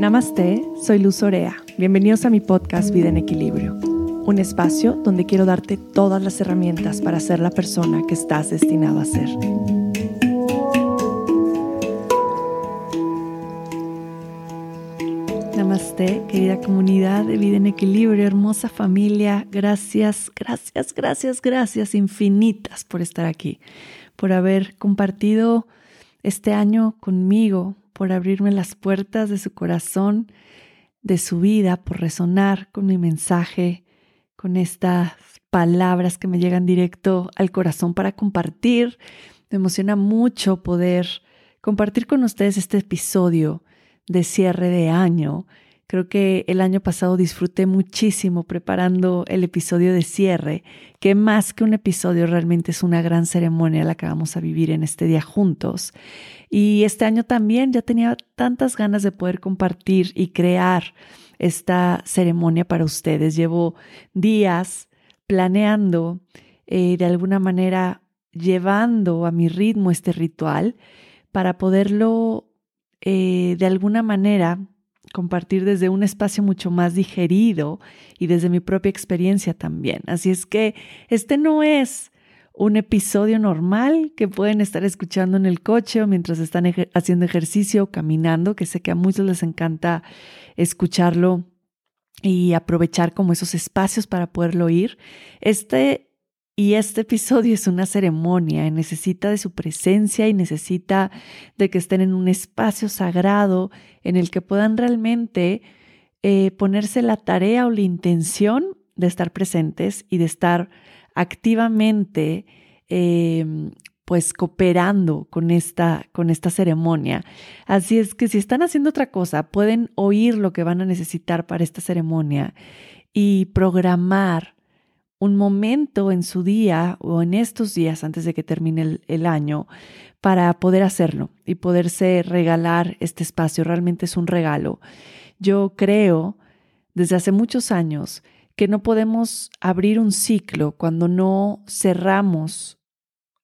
Namaste, soy Luz Orea. Bienvenidos a mi podcast Vida en Equilibrio, un espacio donde quiero darte todas las herramientas para ser la persona que estás destinado a ser. Namaste, querida comunidad de Vida en Equilibrio, hermosa familia. Gracias, gracias, gracias, gracias infinitas por estar aquí, por haber compartido este año conmigo, por abrirme las puertas de su corazón, de su vida, por resonar con mi mensaje, con estas palabras que me llegan directo al corazón para compartir. Me emociona mucho poder compartir con ustedes este episodio de cierre de año Creo que el año pasado disfruté muchísimo preparando el episodio de cierre, que más que un episodio realmente es una gran ceremonia la que vamos a vivir en este día juntos. Y este año también ya tenía tantas ganas de poder compartir y crear esta ceremonia para ustedes. Llevo días planeando, eh, de alguna manera llevando a mi ritmo este ritual para poderlo eh, de alguna manera compartir desde un espacio mucho más digerido y desde mi propia experiencia también. Así es que este no es un episodio normal que pueden estar escuchando en el coche o mientras están haciendo ejercicio o caminando, que sé que a muchos les encanta escucharlo y aprovechar como esos espacios para poderlo oír. Este y este episodio es una ceremonia, necesita de su presencia y necesita de que estén en un espacio sagrado en el que puedan realmente eh, ponerse la tarea o la intención de estar presentes y de estar activamente em, pues cooperando con esta, con esta ceremonia. Así es que si están haciendo otra cosa, pueden oír lo que van a necesitar para esta ceremonia y programar un momento en su día o en estos días antes de que termine el, año para poder hacerlo y poderse regalar este espacio. Realmente es un regalo. Yo creo desde hace muchos años que no podemos abrir un ciclo cuando no cerramos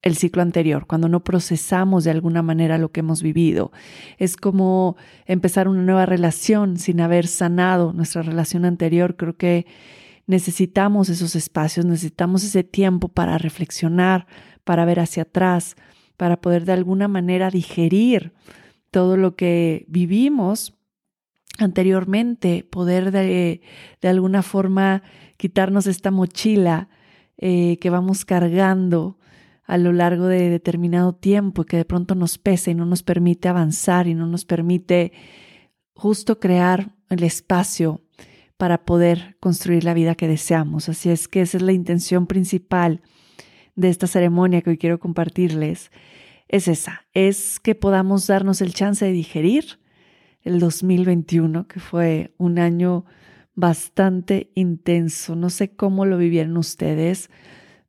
el ciclo anterior, cuando no procesamos de alguna manera lo que hemos vivido. Es como empezar una nueva relación sin haber sanado nuestra relación anterior. Creo que necesitamos esos espacios, necesitamos ese tiempo para reflexionar, para ver hacia atrás, para poder de alguna manera digerir todo lo que vivimos anteriormente, poder de, alguna forma quitarnos esta mochila eh, que vamos cargando a lo largo de determinado tiempo y que de pronto nos pesa y no nos permite avanzar y no nos permite justo crear el espacio para poder construir la vida que deseamos. Así es que esa es la intención principal de esta ceremonia que hoy quiero compartirles. Es esa, es que podamos darnos el chance de digerir el 2021, que fue un año bastante intenso. No sé cómo lo vivieron ustedes,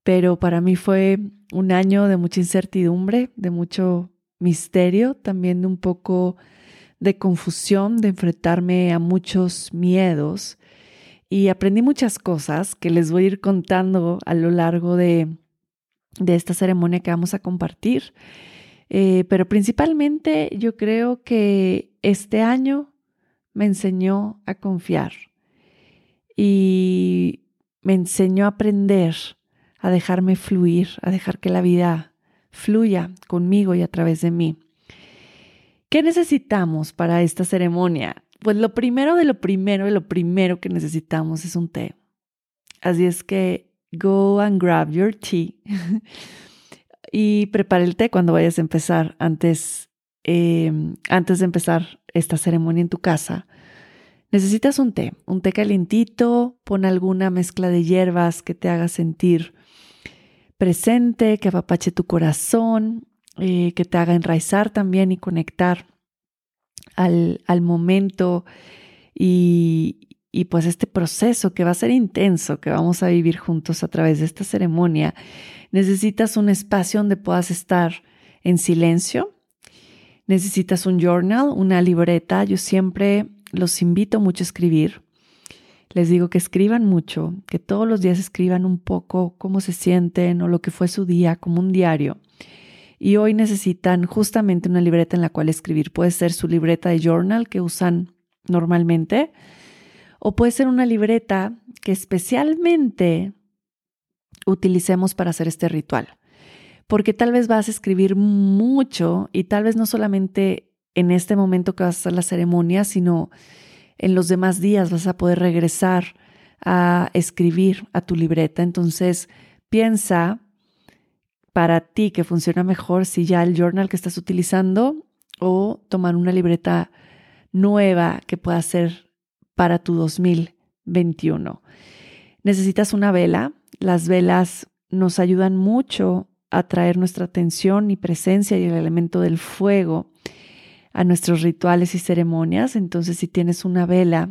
pero para mí fue un año de mucha incertidumbre, de mucho misterio, también de un poco de confusión, de enfrentarme a muchos miedos y aprendí muchas cosas que les voy a ir contando a lo largo de, esta ceremonia que vamos a compartir. Eh, pero principalmente yo creo que este año me enseñó a confiar y me enseñó a aprender, a dejarme fluir, a dejar que la vida fluya conmigo y a través de mí. ¿Qué necesitamos para esta ceremonia? Pues lo primero de lo primero de lo primero que necesitamos es un té. Así es que go and grab your tea y prepara el té cuando vayas a empezar antes, em, antes de empezar esta ceremonia en tu casa. Necesitas un té, un té calientito, pon alguna mezcla de hierbas que te haga sentir presente, que apapache tu corazón, eh, que te haga enraizar también y conectar al, al momento y, y pues este proceso que va a ser intenso, que vamos a vivir juntos a través de esta ceremonia, necesitas un espacio donde puedas estar en silencio, necesitas un journal, una libreta. Yo siempre los invito mucho a escribir. Les digo que escriban mucho, que todos los días escriban un poco cómo se sienten o lo que fue su día, como un diario y hoy necesitan justamente una libreta en la cual escribir. Puede ser su libreta de journal que usan normalmente, o puede ser una libreta que especialmente utilicemos para hacer este ritual. Porque tal vez vas a escribir mucho y tal vez no solamente en este momento que vas a hacer la ceremonia, sino en los demás días vas a poder regresar a escribir a tu libreta. Entonces, piensa para ti que funciona mejor si ya el journal que estás utilizando o tomar una libreta nueva que pueda ser para tu 2021. Necesitas una vela. Las velas nos ayudan mucho a traer nuestra atención y presencia y el elemento del fuego a nuestros rituales y ceremonias. Entonces, si tienes una vela,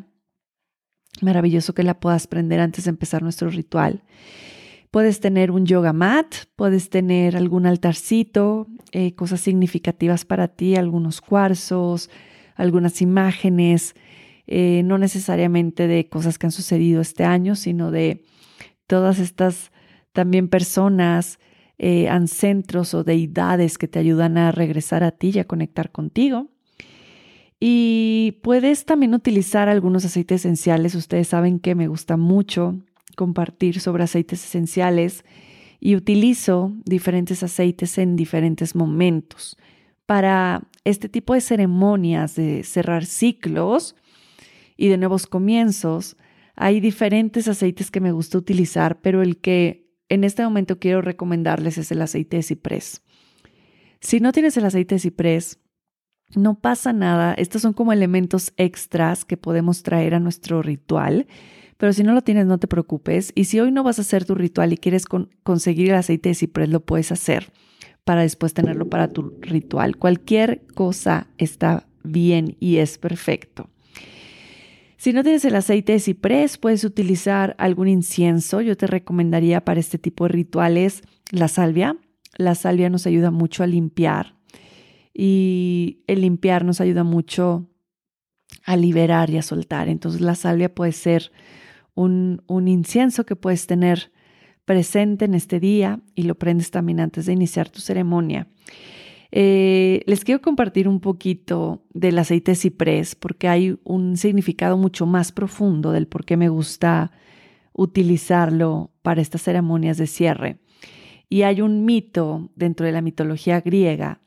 maravilloso que la puedas prender antes de empezar nuestro ritual. Puedes tener un yoga mat, puedes tener algún altarcito, eh, cosas significativas para ti, algunos cuarzos, algunas imágenes, eh, no necesariamente de cosas que han sucedido este año, sino de todas estas también personas, eh, ancestros o deidades que te ayudan a regresar a ti y a conectar contigo. Y puedes también utilizar algunos aceites esenciales. Ustedes saben que me gusta mucho compartir sobre aceites esenciales y utilizo diferentes aceites en diferentes momentos. Para este tipo de ceremonias de cerrar ciclos y de nuevos comienzos, hay diferentes aceites que me gusta utilizar, pero el que en este momento quiero recomendarles es el aceite de ciprés. Si no tienes el aceite de ciprés, no pasa nada, estos son como elementos extras que podemos traer a nuestro ritual, pero si no lo tienes no te preocupes y si hoy no vas a hacer tu ritual y quieres conseguir el aceite de ciprés, lo puedes hacer para después tenerlo para tu ritual. Cualquier cosa está bien y es perfecto. Si no tienes el aceite de ciprés, puedes utilizar algún incienso. Yo te recomendaría para este tipo de rituales la salvia. La salvia nos ayuda mucho a limpiar y el limpiar nos ayuda mucho a liberar y a soltar. Entonces la salvia puede ser un, incienso que puedes tener presente en este día y lo prendes también antes de iniciar tu ceremonia. Eh, les quiero compartir un poquito del aceite ciprés porque hay un significado mucho más profundo del por qué me gusta utilizarlo para estas ceremonias de cierre. Y hay un mito dentro de la mitología griega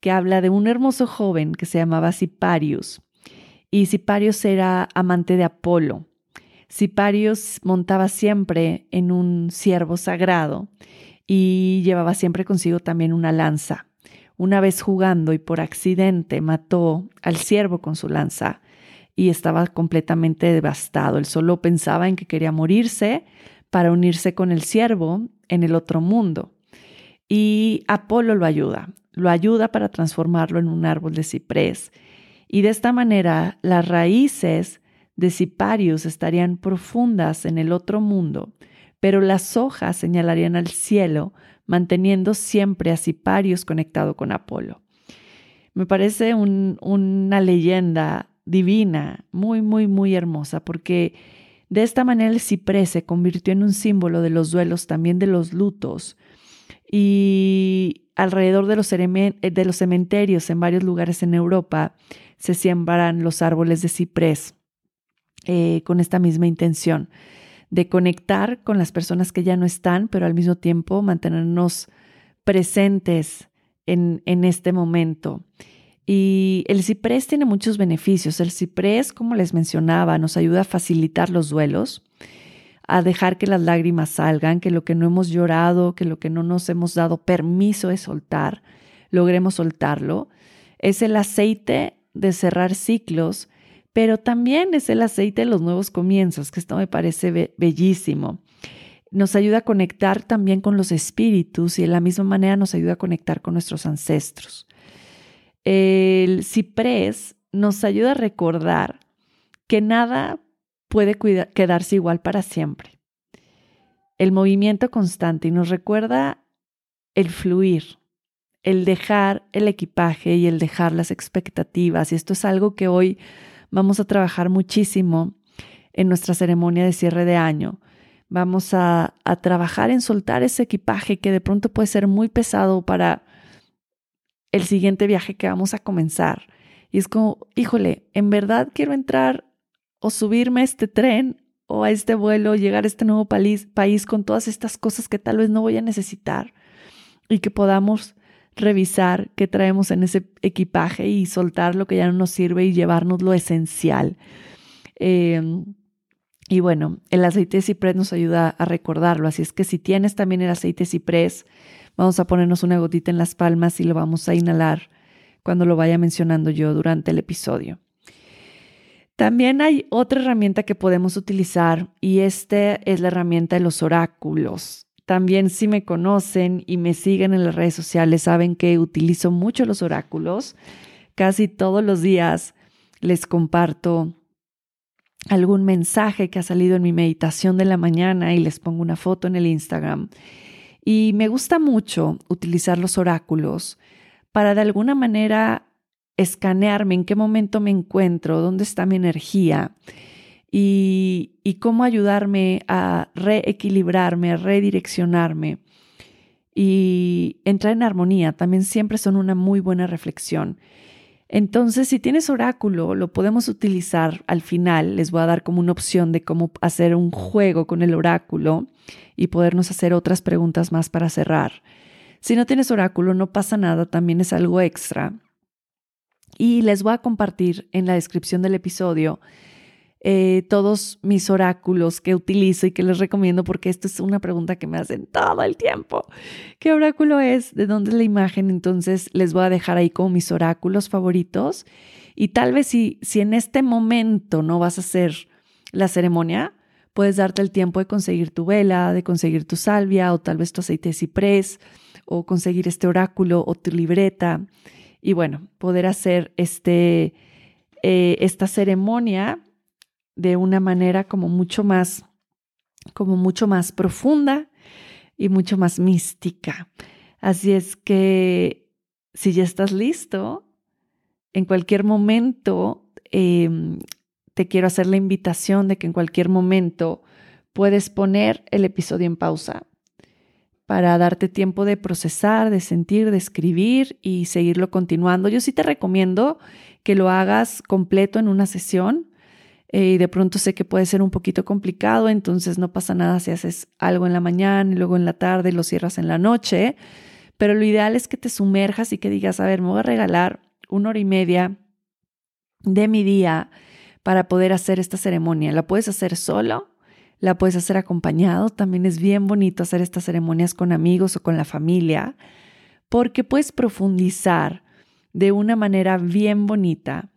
que habla de un hermoso joven que se llamaba Ciparius. Y Ciparius era amante de Apolo. Ciparius montaba siempre en un ciervo sagrado y llevaba siempre consigo también una lanza. Una vez jugando y por accidente mató al ciervo con su lanza y estaba completamente devastado. Él solo pensaba en que quería morirse para unirse con el ciervo en el otro mundo. Y Apolo lo ayuda lo ayuda para transformarlo en un árbol de ciprés. Y de esta manera las raíces de Ciparius estarían profundas en el otro mundo, pero las hojas señalarían al cielo, manteniendo siempre a Ciparius conectado con Apolo. Me parece una leyenda divina, muy, muy, muy hermosa, porque de esta manera el ciprés se convirtió en un símbolo de los duelos, también de los lutos. Y alrededor de los, de los cementerios en varios lugares en Europa se siembran los árboles de ciprés eh, con esta misma intención de conectar con las personas que ya no están, pero al mismo tiempo mantenernos presentes en, en este momento. Y el ciprés tiene muchos beneficios. El ciprés, como les mencionaba, nos ayuda a facilitar los duelos a dejar que las lágrimas salgan, que lo que no hemos llorado, que lo que no nos hemos dado permiso de soltar, logremos soltarlo. Es el aceite de cerrar ciclos, pero también es el aceite de los nuevos comienzos, que esto me parece bellísimo. Nos ayuda a conectar también con los espíritus y de la misma manera nos ayuda a conectar con nuestros ancestros. El ciprés nos ayuda a recordar que nada puede quedarse igual para siempre. El movimiento constante y nos recuerda el fluir, el dejar el equipaje y el dejar las expectativas. Y esto es algo que hoy vamos a trabajar muchísimo en nuestra ceremonia de cierre de año. Vamos a, a trabajar en soltar ese equipaje que de pronto puede ser muy pesado para el siguiente viaje que vamos a comenzar Y es como, híjole, ¿en verdad quiero entrar o subirme a este tren o a este vuelo, llegar a este nuevo país, país con todas estas cosas que tal vez no voy a necesitar y que podamos revisar qué traemos en ese equipaje y soltar lo que ya no nos sirve y llevarnos lo esencial. Em, y bueno, el aceite de ciprés nos ayuda a recordarlo, así es que si tienes también el aceite de ciprés, vamos a ponernos una gotita en las palmas y lo vamos a inhalar cuando lo vaya mencionando yo durante el episodio. También hay otra herramienta que podemos utilizar y esta es la herramienta de los oráculos. También si me conocen y me siguen en las redes sociales saben que utilizo mucho los oráculos. Casi todos los días les comparto algún mensaje que ha salido en mi meditación de la mañana y les pongo una foto en el Instagram. Y me gusta mucho utilizar los oráculos para de alguna manera escanearme en qué momento me encuentro, dónde está mi energía y, cómo ayudarme a reequilibrarme, a redireccionarme y entrar en armonía. También siempre son una muy buena reflexión. Entonces, si tienes oráculo, lo podemos utilizar al final. Les voy a dar como una opción de cómo hacer un juego con el oráculo y podernos hacer otras preguntas más para cerrar. Si no tienes oráculo, no pasa nada, también es algo extra. Y les voy a compartir en la descripción del episodio eh, todos mis oráculos que utilizo y que les recomiendo porque esto es una pregunta que me hacen todo el tiempo. ¿Qué oráculo es? ¿De dónde es la imagen? Entonces les voy a dejar ahí como mis oráculos favoritos. Y tal vez si, si en este momento no vas a hacer la ceremonia, puedes darte el tiempo de conseguir tu vela, de conseguir tu salvia o tal vez tu aceite de ciprés o conseguir este oráculo o tu libreta y bueno, poder hacer este, eh, esta ceremonia de una manera como mucho más, como mucho más profunda y mucho más mística. Así es que si ya estás listo, en cualquier momento em, te quiero hacer la invitación de que en cualquier momento puedes poner el episodio en pausa para darte tiempo de procesar, de sentir, de escribir y seguirlo continuando. Yo sí te recomiendo que lo hagas completo en una sesión. Eh, y de pronto sé que puede ser un poquito complicado, entonces no pasa nada si haces algo en la mañana y luego en la tarde lo cierras en la noche, pero lo ideal es que te sumerjas y que digas, a ver, me voy a regalar una hora y media de mi día para poder hacer esta ceremonia. La puedes hacer solo la puedes hacer acompañado. También es bien bonito hacer estas ceremonias con amigos o con la familia, porque puedes profundizar de una manera bien bonita.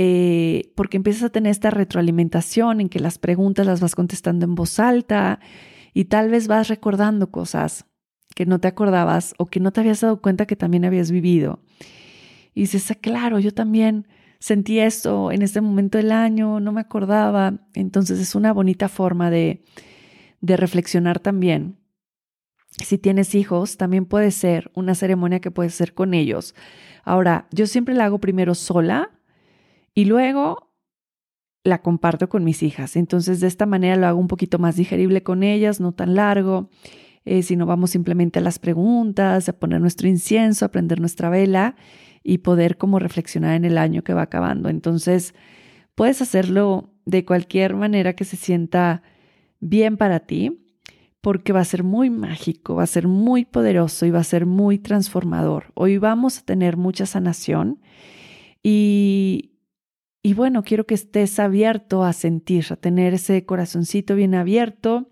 Eh, porque empiezas a tener esta retroalimentación en que las preguntas las vas contestando en voz alta y tal vez vas recordando cosas que no te acordabas o que no te habías dado cuenta que también habías vivido. Y dices, ah, claro, yo también sentí esto en este momento del año, no me acordaba. Entonces es una bonita forma de, de reflexionar también. Si tienes hijos, también puede ser una ceremonia que puedes hacer con ellos. Ahora, yo siempre la hago primero sola y luego la comparto con mis hijas. Entonces, de esta manera lo hago un poquito más digerible con ellas, no tan largo. Eh, si no vamos simplemente a las preguntas, a poner nuestro incienso, a prender nuestra vela y poder como reflexionar en el año que va acabando. Entonces, puedes hacerlo de cualquier manera que se sienta bien para ti, porque va a ser muy mágico, va a ser muy poderoso y va a ser muy transformador. Hoy vamos a tener mucha sanación y, y bueno, quiero que estés abierto a sentir, a tener ese corazoncito bien abierto,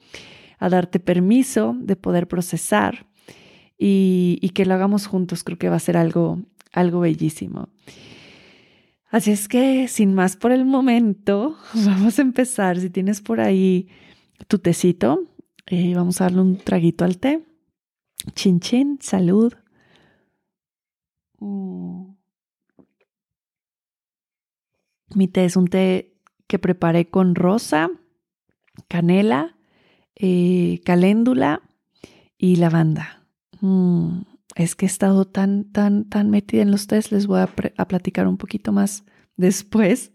a darte permiso de poder procesar y, que lo hagamos juntos. Creo que va a ser algo algo bellísimo. Así es que, sin más por el momento, vamos a empezar. Si tienes por ahí tu tecito, eh, vamos a darle un traguito al té. Chin chin, salud. Mm. Mi té es un té que preparé con rosa, canela, eh, caléndula y lavanda. Mm es que he estado tan, tan, tan metida en los test, les voy a, platicar un poquito más después.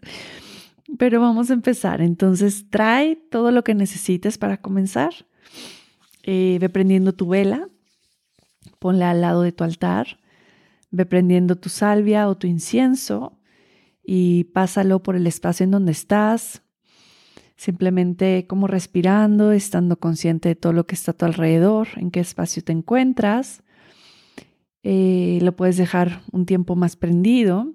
Pero vamos a empezar. Entonces, trae todo lo que necesites para comenzar. Eh, ve prendiendo tu vela, ponla al lado de tu altar. Ve prendiendo tu salvia o tu incienso y pásalo por el espacio en donde estás, simplemente como respirando, estando consciente de todo lo que está a tu alrededor, en qué espacio te encuentras. Eh, lo puedes dejar un tiempo más prendido.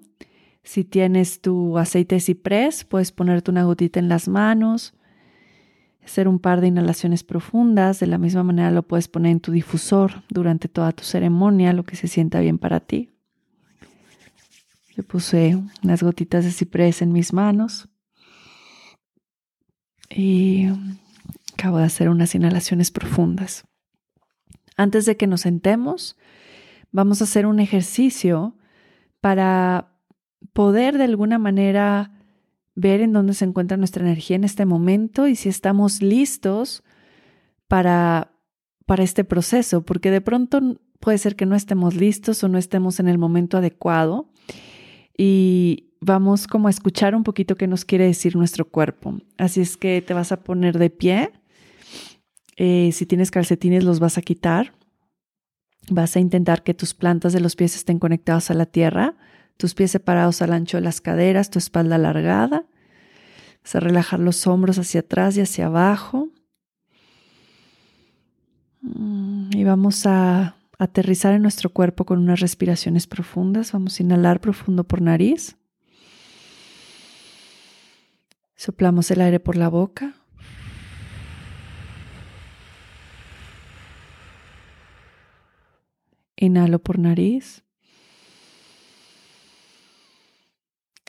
Si tienes tu aceite de ciprés, puedes ponerte una gotita en las manos, hacer un par de inhalaciones profundas. De la misma manera lo puedes poner en tu difusor durante toda tu ceremonia, lo que se sienta bien para ti. Yo puse unas gotitas de ciprés en mis manos y acabo de hacer unas inhalaciones profundas. Antes de que nos sentemos, vamos a hacer un ejercicio para poder de alguna manera ver en dónde se encuentra nuestra energía en este momento y si estamos listos para, para este proceso, porque de pronto puede ser que no estemos listos o no estemos en el momento adecuado y vamos como a escuchar un poquito qué nos quiere decir nuestro cuerpo. Así es que te vas a poner de pie. Eh, si tienes calcetines los vas a quitar. Vas a intentar que tus plantas de los pies estén conectados a la tierra, tus pies separados al ancho de las caderas, tu espalda alargada. Vas a relajar los hombros hacia atrás y hacia abajo. Mm, y vamos a aterrizar en nuestro cuerpo con unas respiraciones profundas. Vamos a inhalar profundo por nariz. Soplamos el aire por la boca. Inhalo por nariz.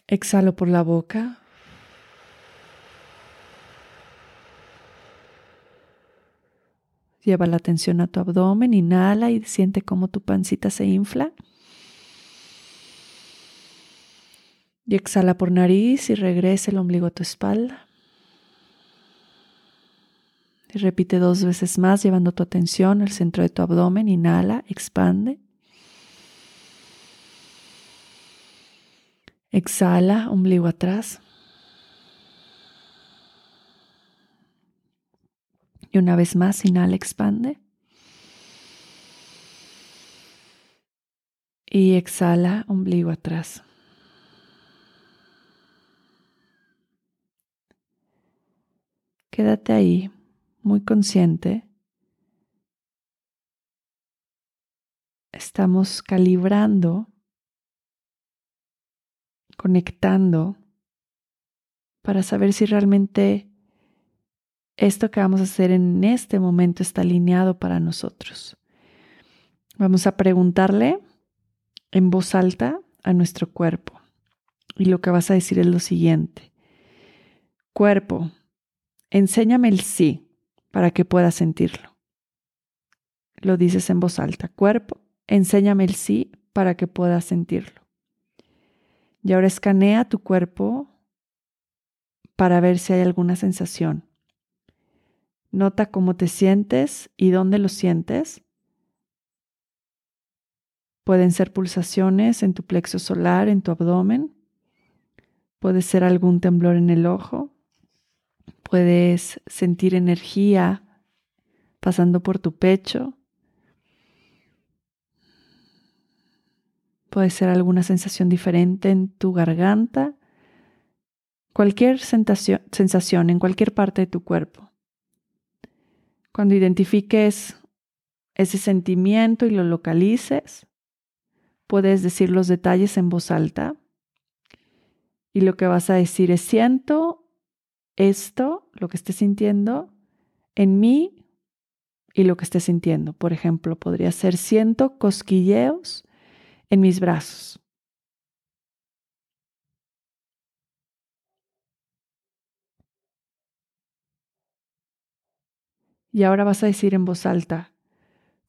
Exhalo por la boca. Lleva la atención a tu abdomen, inhala y siente cómo tu pancita se infla. Y exhala por nariz y regresa el ombligo a tu espalda. Y repite dos veces más llevando tu atención al centro de tu abdomen. Inhala, expande. Exhala, ombligo atrás. Una vez más, inhala, expande. Y exhala, ombligo atrás. Quédate ahí, muy consciente. Estamos calibrando, conectando para saber si realmente esto que vamos a hacer en este momento está alineado para nosotros. Vamos a preguntarle en voz alta a nuestro cuerpo. Y lo que vas a decir es lo siguiente. Cuerpo, enséñame el sí para que pueda sentirlo. Lo dices en voz alta. Cuerpo, enséñame el sí para que pueda sentirlo. Y ahora escanea tu cuerpo para ver si hay alguna sensación. Nota cómo te sientes y dónde lo sientes. Pueden ser pulsaciones en tu plexo solar, en tu abdomen. Puede ser algún temblor en el ojo. Puedes sentir energía pasando por tu pecho. Puede ser alguna sensación diferente en tu garganta. Cualquier sensación, en cualquier parte de tu cuerpo. Cuando identifiques ese sentimiento y lo localices, puedes decir los detalles en voz alta. Y lo que vas a decir es, siento esto, lo que estés sintiendo, en mí y lo que estés sintiendo. Por ejemplo, podría ser, siento cosquilleos en mis brazos. Y ahora vas a decir en voz alta,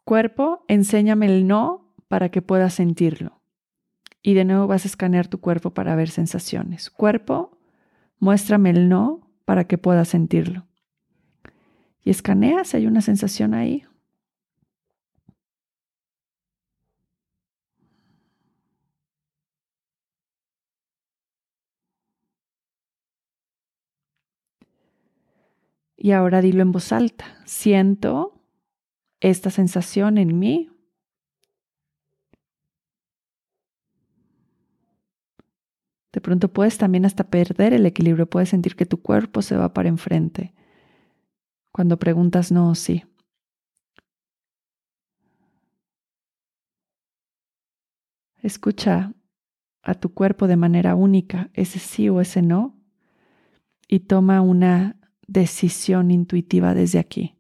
cuerpo, enséñame el no para que puedas sentirlo. Y de nuevo vas a escanear tu cuerpo para ver sensaciones. Cuerpo, muéstrame el no para que puedas sentirlo. Y escanea si hay una sensación ahí. Y ahora dilo en voz alta. Siento esta sensación en mí. De pronto puedes también hasta perder el equilibrio, puedes sentir que tu cuerpo se va para enfrente. Cuando preguntas no o sí. Escucha a tu cuerpo de manera única, ese sí o ese no, y toma una decisión intuitiva desde aquí.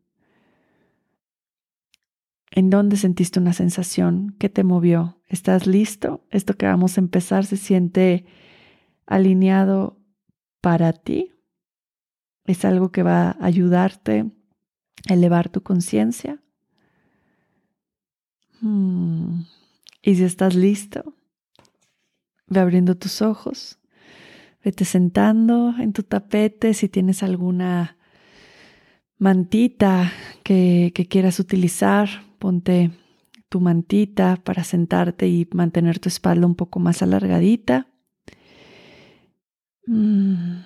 ¿En dónde sentiste una sensación? ¿Qué te movió? ¿Estás listo? Esto que vamos a empezar se siente alineado para ti. Es algo que va a ayudarte a elevar tu conciencia. Hmm. Y si estás listo, ve abriendo tus ojos, vete sentando en tu tapete si tienes alguna mantita que, que quieras utilizar Ponte tu mantita para sentarte y mantener tu espalda un poco más alargadita. Mm.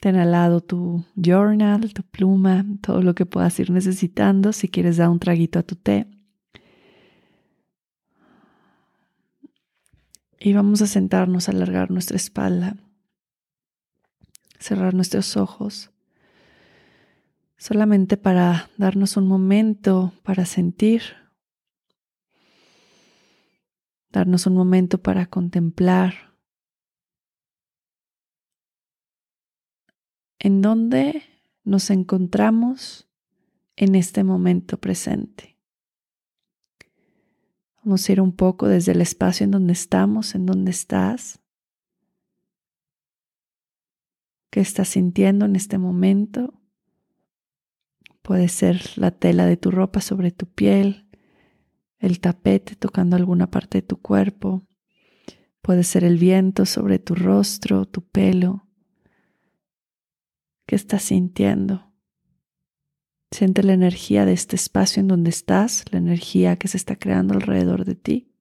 Ten al lado tu journal, tu pluma, todo lo que puedas ir necesitando. Si quieres dar un traguito a tu té. Y vamos a sentarnos, a alargar nuestra espalda, cerrar nuestros ojos solamente para darnos un momento para sentir, darnos un momento para contemplar en dónde nos encontramos en este momento presente. Vamos a ir un poco desde el espacio en donde estamos, en donde estás. ¿Qué estás sintiendo en este momento? Puede ser la tela de tu ropa sobre tu piel, el tapete tocando alguna parte de tu cuerpo. Puede ser el viento sobre tu rostro, tu pelo. ¿Qué estás sintiendo? Siente la energía de este espacio en donde estás, la energía que se está creando alrededor de ti.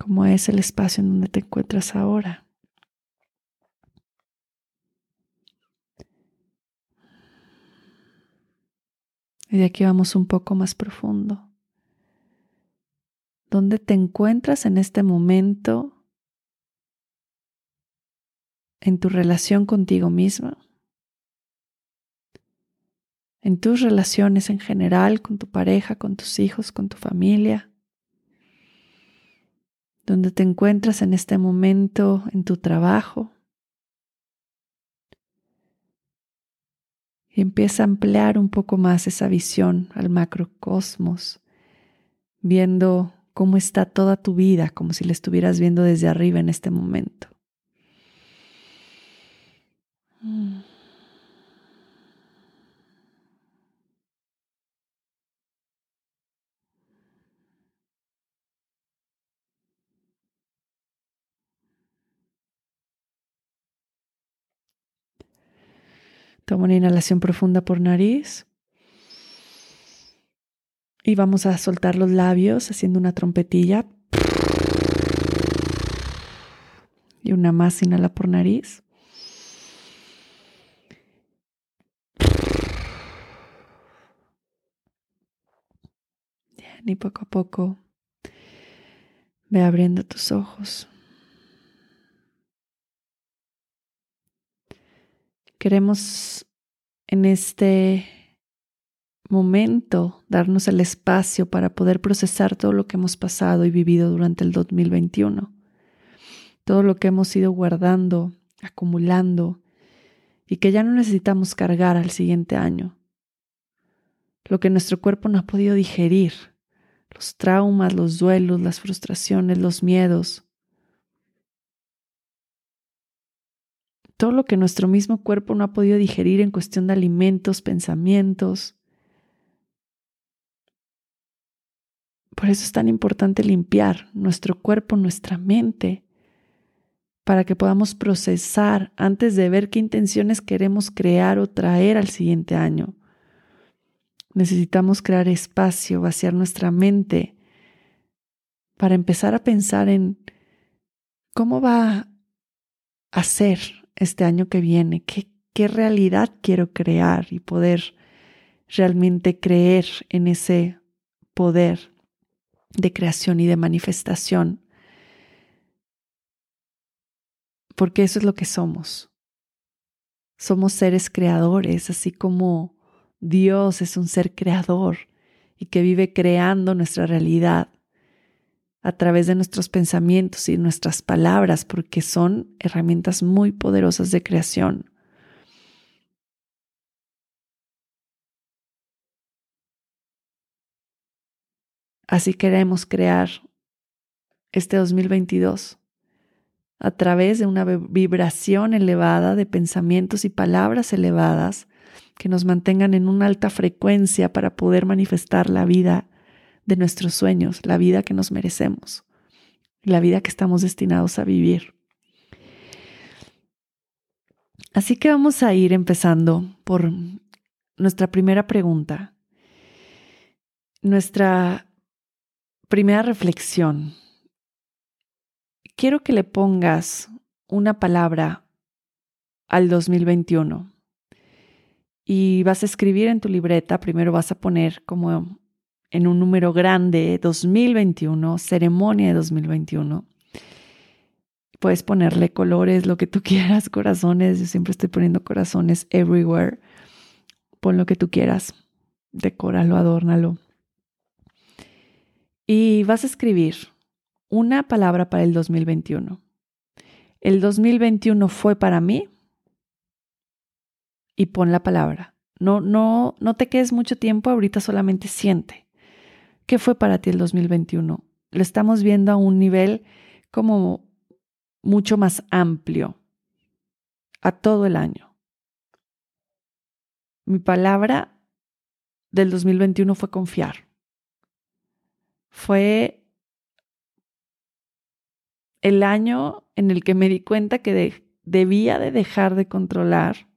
¿Cómo es el espacio en donde te encuentras ahora? Y de aquí vamos un poco más profundo. ¿Dónde te encuentras en este momento en tu relación contigo misma? En tus relaciones en general, con tu pareja, con tus hijos, con tu familia. ¿Dónde te encuentras en este momento en tu trabajo? y empieza a ampliar un poco más esa visión al macrocosmos, viendo cómo está toda tu vida, como si la estuvieras viendo desde arriba en este momento. Toma una inhalación profunda por nariz. Y vamos a soltar los labios haciendo una trompetilla. Y una más, inhala por nariz. Bien, y poco a poco ve abriendo tus ojos. Queremos en este momento darnos el espacio para poder procesar todo lo que hemos pasado y vivido durante el 2021, todo lo que hemos ido guardando, acumulando y que ya no necesitamos cargar al siguiente año, lo que nuestro cuerpo no ha podido digerir, los traumas, los duelos, las frustraciones, los miedos, todo lo que nuestro mismo cuerpo no ha podido digerir en cuestión de alimentos, pensamientos. Por eso es tan importante limpiar nuestro cuerpo, nuestra mente, para que podamos procesar antes de ver qué intenciones queremos crear o traer al siguiente año. Necesitamos crear espacio, vaciar nuestra mente para empezar a pensar en cómo va a ser este año que viene, qué, qué realidad quiero crear y poder realmente creer en ese poder de creación y de manifestación, porque eso es lo que somos. Somos seres creadores, así como Dios es un ser creador y que vive creando nuestra realidad a través de nuestros pensamientos y nuestras palabras, porque son herramientas muy poderosas de creación. Así queremos crear este 2022 a través de una vibración elevada de pensamientos y palabras elevadas que nos mantengan en una alta frecuencia para poder manifestar la vida de nuestros sueños, la vida que nos merecemos, la vida que estamos destinados a vivir. Así que vamos a ir empezando por nuestra primera pregunta, nuestra primera reflexión. Quiero que le pongas una palabra al 2021 y vas a escribir en tu libreta, primero vas a poner como en un número grande 2021, ceremonia de 2021. Puedes ponerle colores, lo que tú quieras, corazones. Yo siempre estoy poniendo corazones everywhere. Pon lo que tú quieras. Decóralo, adórnalo. Y vas a escribir una palabra para el 2021. El 2021 fue para mí y pon la palabra. No, no, no te quedes mucho tiempo, ahorita solamente siente. ¿Qué fue para ti el 2021? Lo estamos viendo a un nivel como mucho más amplio, a todo el año. Mi palabra del 2021 fue confiar. Fue el año en el que me di cuenta que debía de dejar de controlar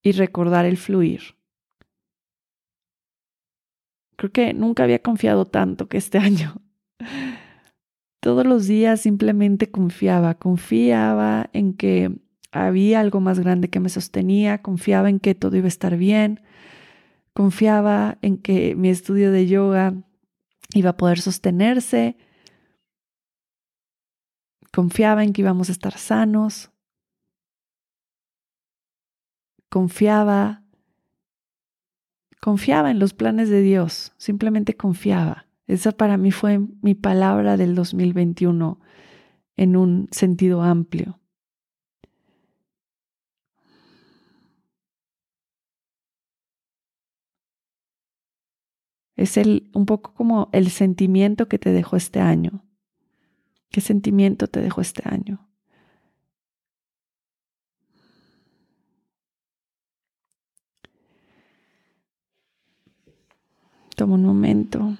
y recordar el fluir. Creo que nunca había confiado tanto que este año. Todos los días simplemente confiaba, confiaba en que había algo más grande que me sostenía, confiaba en que todo iba a estar bien, confiaba en que mi estudio de yoga iba a poder sostenerse, confiaba en que íbamos a estar sanos, confiaba, confiaba en los planes de Dios, simplemente confiaba. Esa para mí fue mi palabra del 2021 en un sentido amplio. Es el, un poco como el sentimiento que te dejó este año. ¿Qué sentimiento te dejó este año? Toma un momento.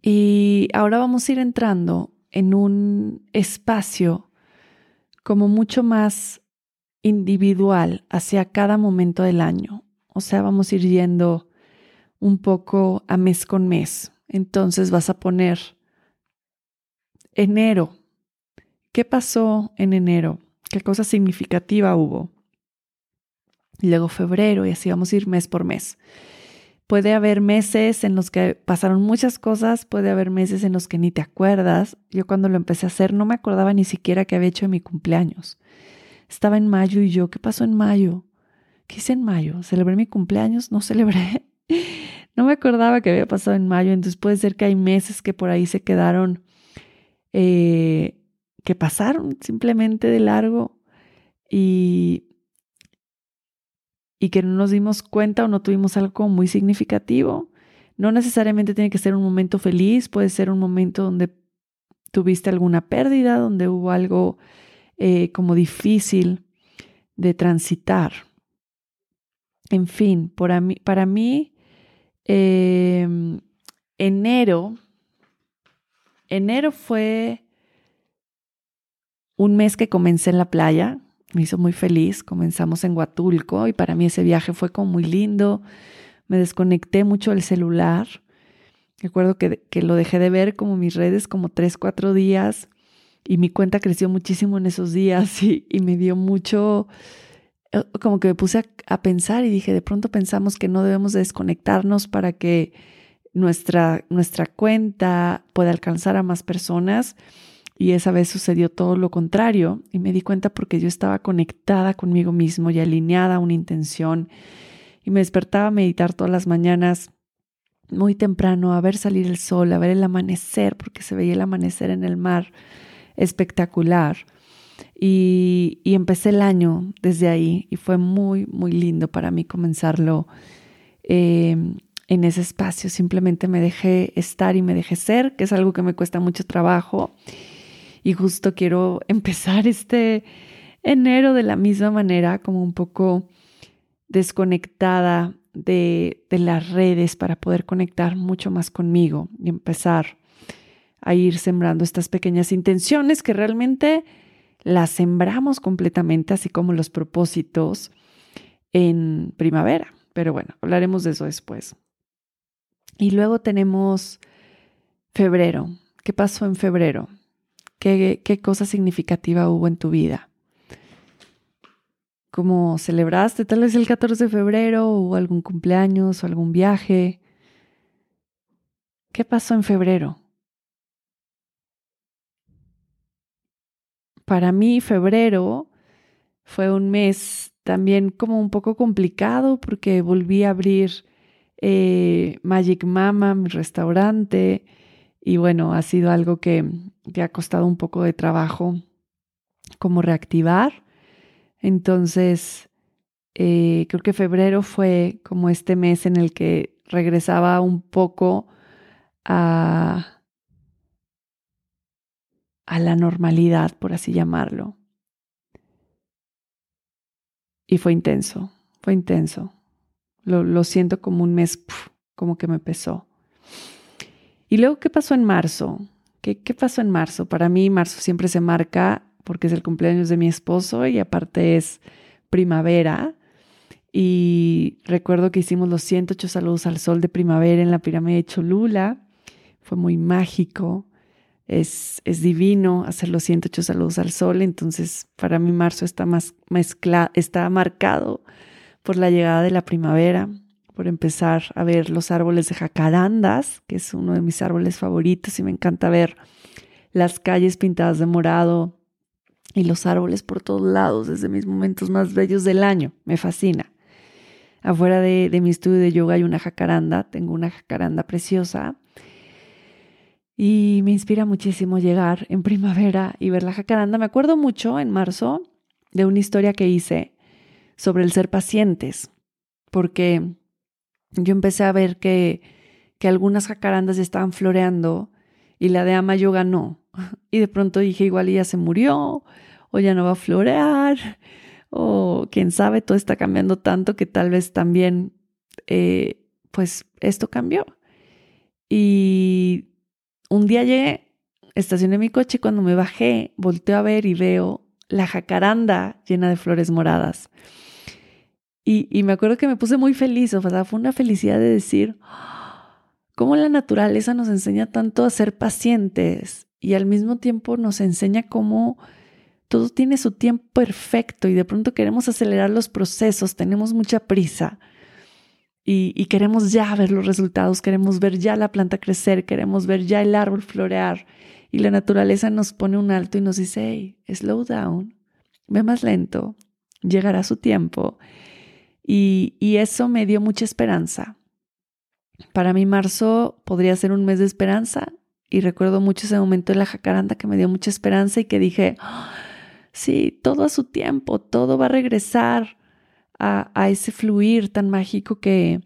Y ahora vamos a ir entrando en un espacio como mucho más individual hacia cada momento del año. O sea, vamos a ir yendo un poco a mes con mes. Entonces vas a poner enero. ¿Qué pasó en enero? ¿Qué cosa significativa hubo? Y luego febrero y así vamos a ir mes por mes. Puede haber meses en los que pasaron muchas cosas, puede haber meses en los que ni te acuerdas. Yo cuando lo empecé a hacer no me acordaba ni siquiera que había hecho mi cumpleaños. Estaba en mayo y yo, ¿qué pasó en mayo? ¿Qué hice en mayo? ¿Celebré mi cumpleaños? No celebré. no me acordaba que había pasado en mayo, entonces puede ser que hay meses que por ahí se quedaron, eh, que pasaron simplemente de largo y y que no nos dimos cuenta o no tuvimos algo muy significativo. No necesariamente tiene que ser un momento feliz, puede ser un momento donde tuviste alguna pérdida, donde hubo algo eh, como difícil de transitar. En fin, para mí, para mí em, enero, enero fue un mes que comencé en la playa, me hizo muy feliz. Comenzamos en Huatulco y para mí ese viaje fue como muy lindo. Me desconecté mucho del celular. Recuerdo que, que lo dejé de ver como mis redes como tres, cuatro días y mi cuenta creció muchísimo en esos días y, me dio mucho eh, como que me puse a, pensar y dije, de pronto pensamos que no debemos desconectarnos para que nuestra, nuestra cuenta pueda alcanzar a más personas. Y esa vez sucedió todo lo contrario y me di cuenta porque yo estaba conectada conmigo mismo y alineada a una intención y me despertaba a meditar todas las mañanas muy temprano, a ver salir el sol, a ver el amanecer, porque se veía el amanecer en el mar espectacular. Y, empecé el año desde ahí y fue muy, muy lindo para mí comenzarlo em, en ese espacio. Simplemente me dejé estar y me dejé ser, que es algo que me cuesta mucho trabajo. Y justo quiero empezar este enero de la misma manera, como un poco desconectada de, de, las redes para poder conectar mucho más conmigo y empezar a ir sembrando estas pequeñas intenciones que realmente las sembramos completamente, así como los propósitos en primavera. Pero bueno, hablaremos de eso después. Y luego tenemos febrero. ¿Qué pasó en febrero? ¿Qué, cosa significativa hubo en tu vida? ¿Cómo celebraste tal vez el 14 de febrero o algún cumpleaños o algún viaje? ¿Qué pasó en febrero? Para mí febrero fue un mes también como un poco complicado porque volví a abrir eh, Magic Mama, mi restaurante, y bueno, ha sido algo que, que ha costado un poco de trabajo como reactivar. Entonces, eh, creo que febrero fue como este mes en el que regresaba un poco a, a la normalidad, por así llamarlo. Y fue intenso, fue intenso. Lo, siento como un mes, como que me pesó. Y luego, ¿qué pasó en marzo? ¿Qué, ¿Qué pasó en marzo? Para mí, marzo siempre se marca porque es el cumpleaños de mi esposo y aparte es primavera. Y recuerdo que hicimos los 108 saludos al sol de primavera en la pirámide de Cholula. Fue muy mágico. Es, es divino hacer los 108 saludos al sol. Entonces, para mí marzo está, más mezcla, está marcado por la llegada de la primavera, empezar a ver los árboles de jacarandas, que es uno de mis árboles favoritos y me encanta ver las calles pintadas de morado, y los árboles por todos lados desde mis momentos más bellos del año. Me fascina. Afuera de, mi estudio de yoga hay una jacaranda, tengo una jacaranda preciosa y me inspira muchísimo llegar en primavera y ver la jacaranda. Me acuerdo mucho en marzo de una historia que hice sobre el ser pacientes, porque yo empecé a ver que, que algunas jacarandas estaban floreando y la de Ama Yoga no. Y de pronto dije, igual ella se murió, o ya no va a florear, o quién sabe, todo está cambiando tanto que tal vez también, eh, pues esto cambió. Y un día llegué, estacioné mi coche cuando me bajé, volteo a ver y veo la jacaranda llena de flores moradas. Y, y me acuerdo que me puse muy feliz, o sea, fue una felicidad de decir, cómo la naturaleza nos enseña tanto a ser pacientes y al mismo tiempo nos enseña cómo todo tiene su tiempo perfecto y de pronto queremos acelerar los procesos, tenemos mucha prisa y, queremos ya ver los resultados, queremos ver ya la planta crecer, queremos ver ya el árbol florear y la naturaleza nos pone un alto y nos dice, hey, slow down, ve más lento, llegará su tiempo. Y, eso me dio mucha esperanza. Para mí marzo podría ser un mes de esperanza y recuerdo mucho ese momento en la jacaranda que me dio mucha esperanza y que dije, sí, todo a su tiempo, todo va a regresar a, ese fluir tan mágico que,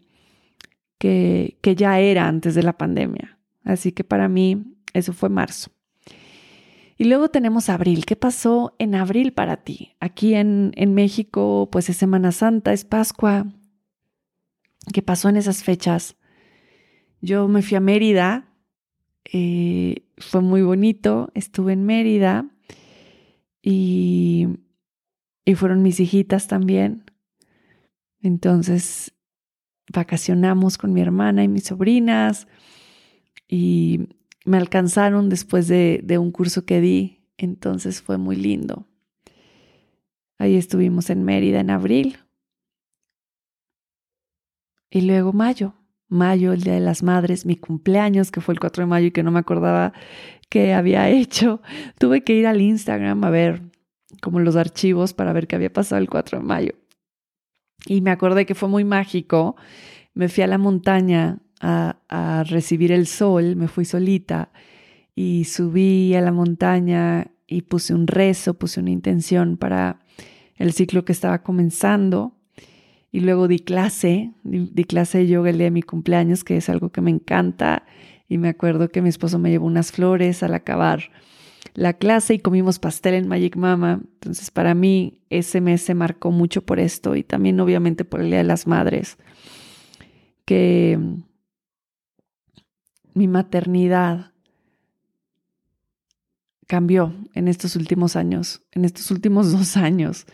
que, que ya era antes de la pandemia. Así que para mí eso fue marzo. Y luego tenemos abril. ¿Qué pasó en abril para ti? Aquí en, en México, pues es Semana Santa, es Pascua. ¿Qué pasó en esas fechas? Yo me fui a Mérida, eh, fue muy bonito, estuve en Mérida y, y fueron mis hijitas también. Entonces vacacionamos con mi hermana y mis sobrinas y me alcanzaron después de, un curso que di, entonces fue muy lindo. Ahí estuvimos en Mérida en abril. Y luego mayo, mayo, el Día de las Madres, mi cumpleaños, que fue el 4 de mayo y que no me acordaba que había hecho. Tuve que ir al Instagram a ver como los archivos para ver qué había pasado el 4 de mayo. Y me acordé que fue muy mágico. Me fui a la montaña a, recibir el sol, me fui solita y subí a la montaña y puse un rezo, puse una intención para el ciclo que estaba comenzando. Y luego di clase, di, clase de yoga el día de mi cumpleaños, que es algo que me encanta. Y me acuerdo que mi esposo me llevó unas flores al acabar la clase y comimos pastel en Magic Mama. Entonces, para mí, ese mes se marcó mucho por esto y también, obviamente, por el Día de las Madres. Que mi maternidad cambió en estos últimos años, en estos últimos dos años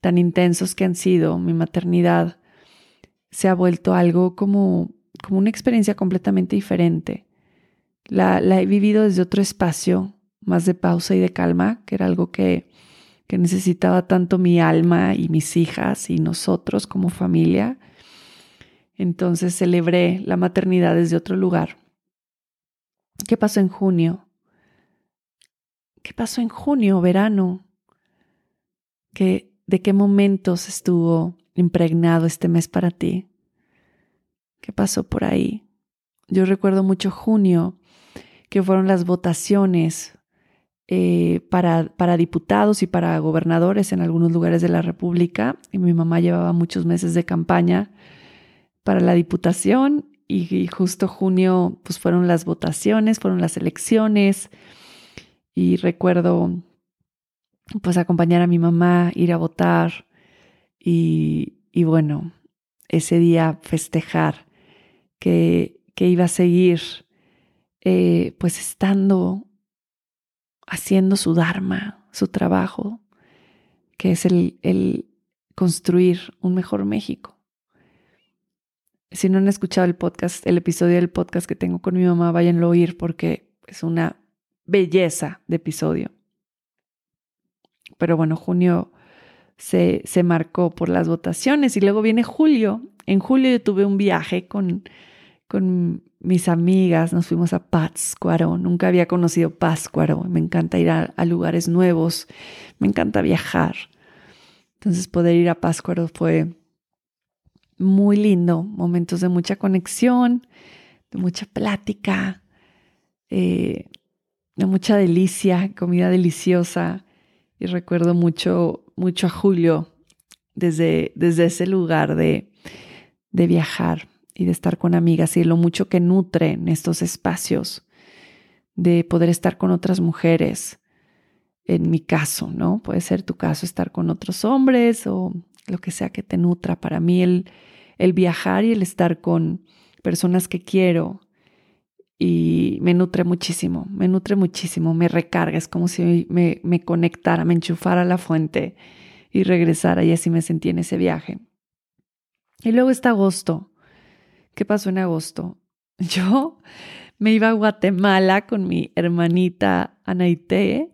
tan intensos que han sido. Mi maternidad se ha vuelto algo como, como una experiencia completamente diferente. La, he vivido desde otro espacio, más de pausa y de calma, que era algo que, que necesitaba tanto mi alma y mis hijas y nosotros como familia. Entonces celebré la maternidad desde otro lugar. ¿Qué pasó en junio? ¿Qué pasó en junio, verano? ¿Qué, ¿De qué momentos estuvo impregnado este mes para ti? ¿Qué pasó por ahí? Yo recuerdo mucho junio, que fueron las votaciones eh, para, para diputados y para gobernadores en algunos lugares de la República. Y mi mamá llevaba muchos meses de campaña para la diputación y, justo junio pues fueron las votaciones, fueron las elecciones y recuerdo pues acompañar a mi mamá, ir a votar y, y bueno, ese día festejar que, que iba a seguir eh, pues estando haciendo su dharma, su trabajo, que es el, el construir un mejor México. Si no han escuchado el podcast, el episodio del podcast que tengo con mi mamá, váyanlo a oír porque es una belleza de episodio. Pero bueno, junio se, se marcó por las votaciones y luego viene julio. En julio yo tuve un viaje con, con mis amigas, nos fuimos a Pátzcuaro. Nunca había conocido Pátzcuaro. Me encanta ir a, a, lugares nuevos, me encanta viajar. Entonces poder ir a Pátzcuaro fue muy lindo, momentos de mucha conexión, de mucha plática, eh, de mucha delicia, comida deliciosa. Y recuerdo mucho, mucho a Julio desde, desde ese lugar de, de viajar y de estar con amigas y lo mucho que nutren estos espacios, de poder estar con otras mujeres. En mi caso, ¿no? Puede ser tu caso estar con otros hombres o lo que sea que te nutra. Para mí el, el viajar y el estar con personas que quiero y me nutre muchísimo, me nutre muchísimo, me recarga, es como si me, me conectara, me enchufara a la fuente y regresara y así me sentí en ese viaje. Y luego está agosto. ¿Qué pasó en agosto? Yo me iba a Guatemala con mi hermanita Anaite.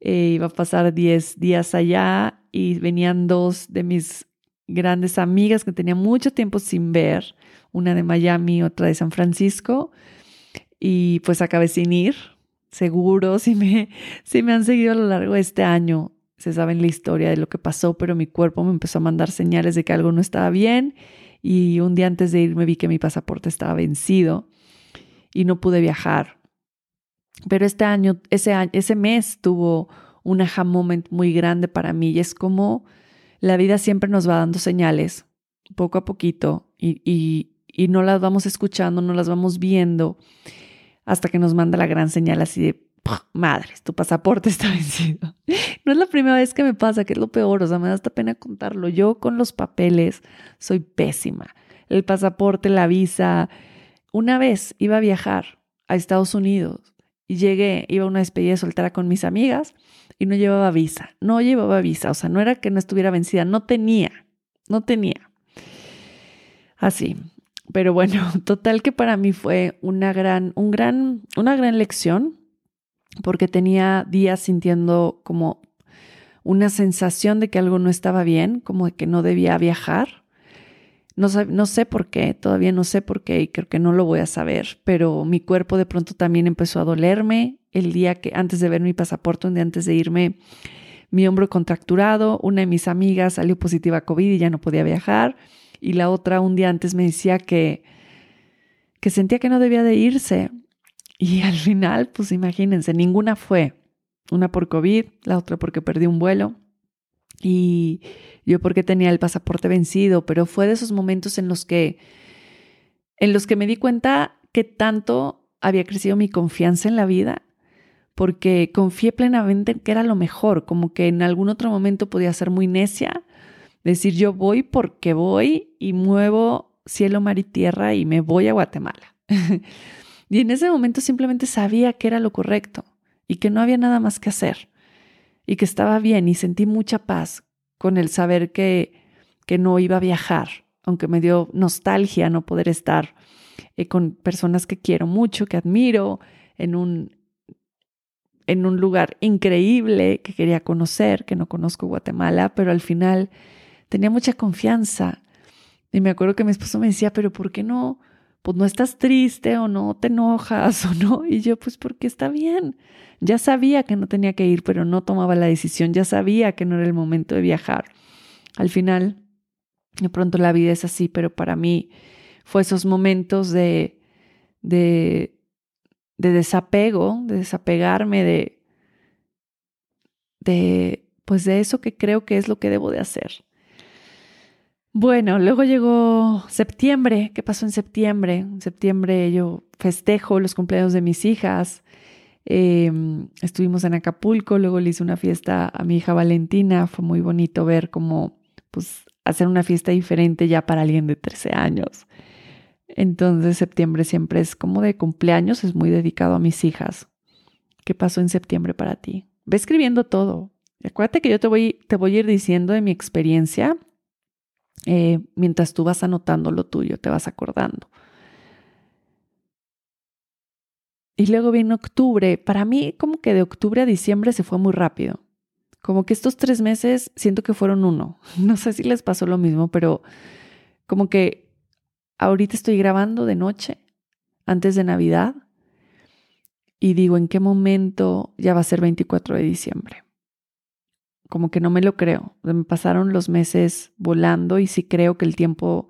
Eh, iba a pasar 10 días allá y venían dos de mis grandes amigas que tenía mucho tiempo sin ver, una de Miami, otra de San Francisco, y pues acabé sin ir, seguro, si me, si me han seguido a lo largo de este año, se saben la historia de lo que pasó, pero mi cuerpo me empezó a mandar señales de que algo no estaba bien y un día antes de irme vi que mi pasaporte estaba vencido y no pude viajar. Pero este año, ese, año, ese mes tuvo un aha muy grande para mí y es como la vida siempre nos va dando señales, poco a poquito, y, y, no las vamos escuchando, no las vamos viendo, hasta que nos manda la gran señal así de, madres, tu pasaporte está vencido. No es la primera vez que me pasa, que es lo peor, o sea, me da hasta pena contarlo. Yo con los papeles soy pésima. El pasaporte, la visa. Una vez iba a viajar a Estados Unidos y llegué, iba a una despedida soltera con mis amigas y no llevaba visa. No llevaba visa, o sea, no era que no estuviera vencida, no tenía, no tenía. Así. Pero bueno, total que para mí fue una gran, un gran, una gran lección, porque tenía días sintiendo como una sensación de que algo no estaba bien, como de que no debía viajar. No, no, sé por qué, todavía no sé por qué y creo que no lo voy a saber, pero mi cuerpo de pronto también empezó a dolerme el día que antes de ver mi pasaporte, un día antes de irme, mi hombro contracturado, una de mis amigas salió positiva a COVID y ya no podía viajar y la otra un día antes me decía que que sentía que no debía de irse y al final, pues imagínense, ninguna fue una por COVID, la otra porque perdí un vuelo y yo porque tenía el pasaporte vencido, pero fue de esos momentos en los que en los que me di cuenta que tanto había crecido mi confianza en la vida, porque confié plenamente en que era lo mejor, como que en algún otro momento podía ser muy necia, decir yo voy porque voy y muevo cielo, mar y tierra y me voy a Guatemala. y en ese momento simplemente sabía que era lo correcto y que no había nada más que hacer y que estaba bien y sentí mucha paz con el saber que, que no iba a viajar, aunque me dio nostalgia no poder estar eh, con personas que quiero mucho, que admiro, en un, en un lugar increíble que quería conocer, que no conozco Guatemala, pero al final tenía mucha confianza. Y me acuerdo que mi esposo me decía, pero ¿por qué no? Pues no estás triste o no te enojas o no. Y yo, pues porque está bien. Ya sabía que no tenía que ir, pero no tomaba la decisión. Ya sabía que no era el momento de viajar. Al final, de pronto la vida es así, pero para mí fue esos momentos de, de, de desapego, de desapegarme de, de, pues de eso que creo que es lo que debo de hacer. Bueno, luego llegó septiembre. ¿Qué pasó en septiembre? En septiembre yo festejo los cumpleaños de mis hijas. Em, estuvimos en Acapulco, luego le hice una fiesta a mi hija Valentina. Fue muy bonito ver cómo, pues, hacer una fiesta diferente ya para alguien de 13 años. Entonces, septiembre siempre es como de cumpleaños, es muy dedicado a mis hijas. ¿Qué pasó en septiembre para ti? Ve escribiendo todo. Acuérdate que yo te voy, te voy a ir diciendo de mi experiencia eh, mientras tú vas anotando lo tuyo, te vas acordando. Y luego viene octubre. Para mí, como que de octubre a diciembre se fue muy rápido. Como que estos tres meses siento que fueron uno. No sé si les pasó lo mismo, pero como que ahorita estoy grabando de noche, antes de Navidad, y digo, ¿en qué momento ya va a ser 24 de diciembre? Como que no me lo creo. Me pasaron los meses volando y sí creo que el tiempo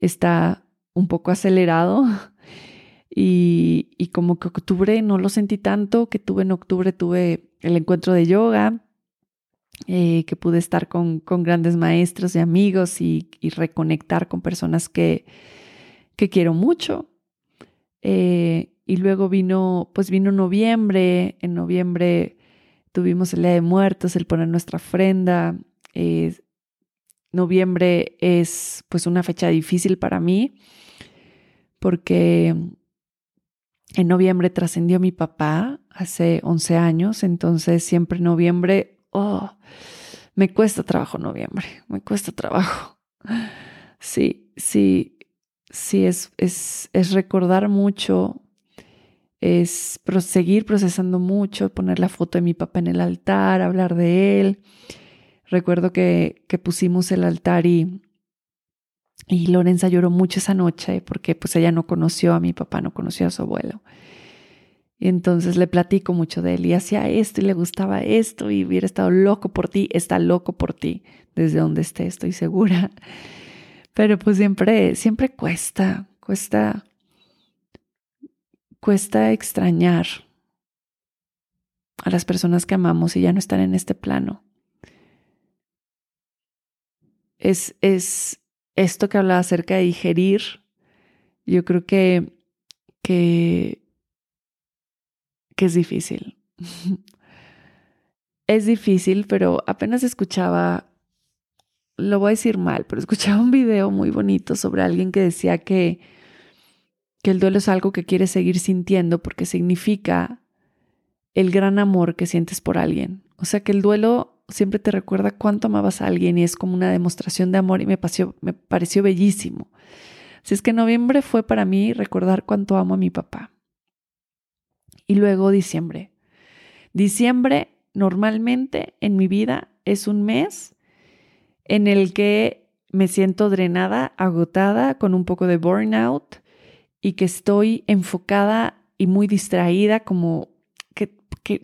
está un poco acelerado. Y, como que octubre no lo sentí tanto, que tuve en octubre, tuve el encuentro de yoga, eh, que pude estar con, con, grandes maestros y amigos y, reconectar con personas que, que quiero mucho. Eh, y luego vino, pues vino noviembre, en noviembre tuvimos el Día de Muertos, el poner nuestra ofrenda. Noviembre es pues una fecha difícil para mí porque en noviembre trascendió mi papá hace 11 años, entonces siempre noviembre, oh, me cuesta trabajo noviembre, me cuesta trabajo. Sí, sí, sí, es, es, es recordar mucho es seguir procesando mucho, poner la foto de mi papá en el altar, hablar de él. Recuerdo que, que pusimos el altar y, y Lorenza lloró mucho esa noche porque pues ella no conoció a mi papá, no conoció a su abuelo. Y entonces le platico mucho de él y hacía esto y le gustaba esto y hubiera estado loco por ti, está loco por ti, desde donde esté, estoy segura. Pero pues siempre, siempre cuesta, cuesta cuesta extrañar a las personas que amamos y ya no están en este plano. Es, es esto que hablaba acerca de digerir. Yo creo que, que, que es difícil. es difícil, pero apenas escuchaba, lo voy a decir mal, pero escuchaba un video muy bonito sobre alguien que decía que que el duelo es algo que quieres seguir sintiendo porque significa el gran amor que sientes por alguien. O sea que el duelo siempre te recuerda cuánto amabas a alguien y es como una demostración de amor y me pareció, bellísimo. Así es que noviembre fue para mí recordar cuánto amo a mi papá. Y luego diciembre. Diciembre normalmente en mi vida es un mes en el que me siento drenada, agotada, con un poco de burnout y que estoy enfocada y muy distraída, como que,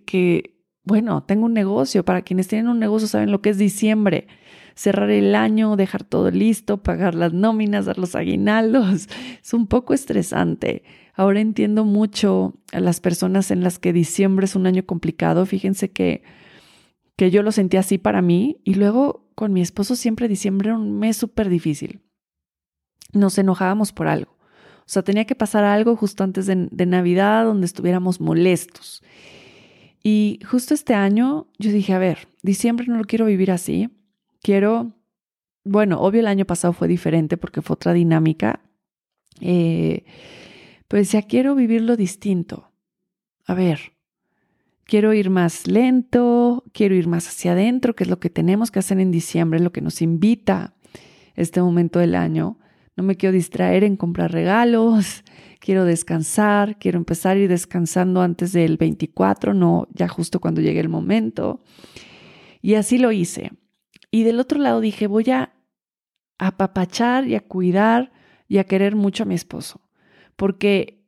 que, bueno, tengo un negocio. Para quienes tienen un negocio saben lo que es diciembre. Cerrar el año, dejar todo listo, pagar las nóminas, dar los aguinaldos. Es un poco estresante. Ahora entiendo mucho a las personas en las que diciembre es un año complicado. Fíjense que, que yo lo sentí así para mí y luego con mi esposo siempre diciembre era un mes súper difícil. Nos enojábamos por algo. O sea, tenía que pasar algo justo antes de, Navidad donde estuviéramos molestos. Y justo este año yo dije, a ver, diciembre no lo quiero vivir así. Quiero, bueno, obvio el año pasado fue diferente porque fue otra dinámica. Eh, pues ya quiero vivirlo distinto. A ver, quiero ir más lento, quiero ir más hacia adentro, que es lo que tenemos que hacer en diciembre, lo que nos invita este momento del año. No me quiero distraer en comprar regalos, quiero descansar, quiero empezar a ir descansando antes del 24, no ya justo cuando llegue el momento. Y así lo hice. Y del otro lado dije, voy a apapachar y a cuidar y a querer mucho a mi esposo porque,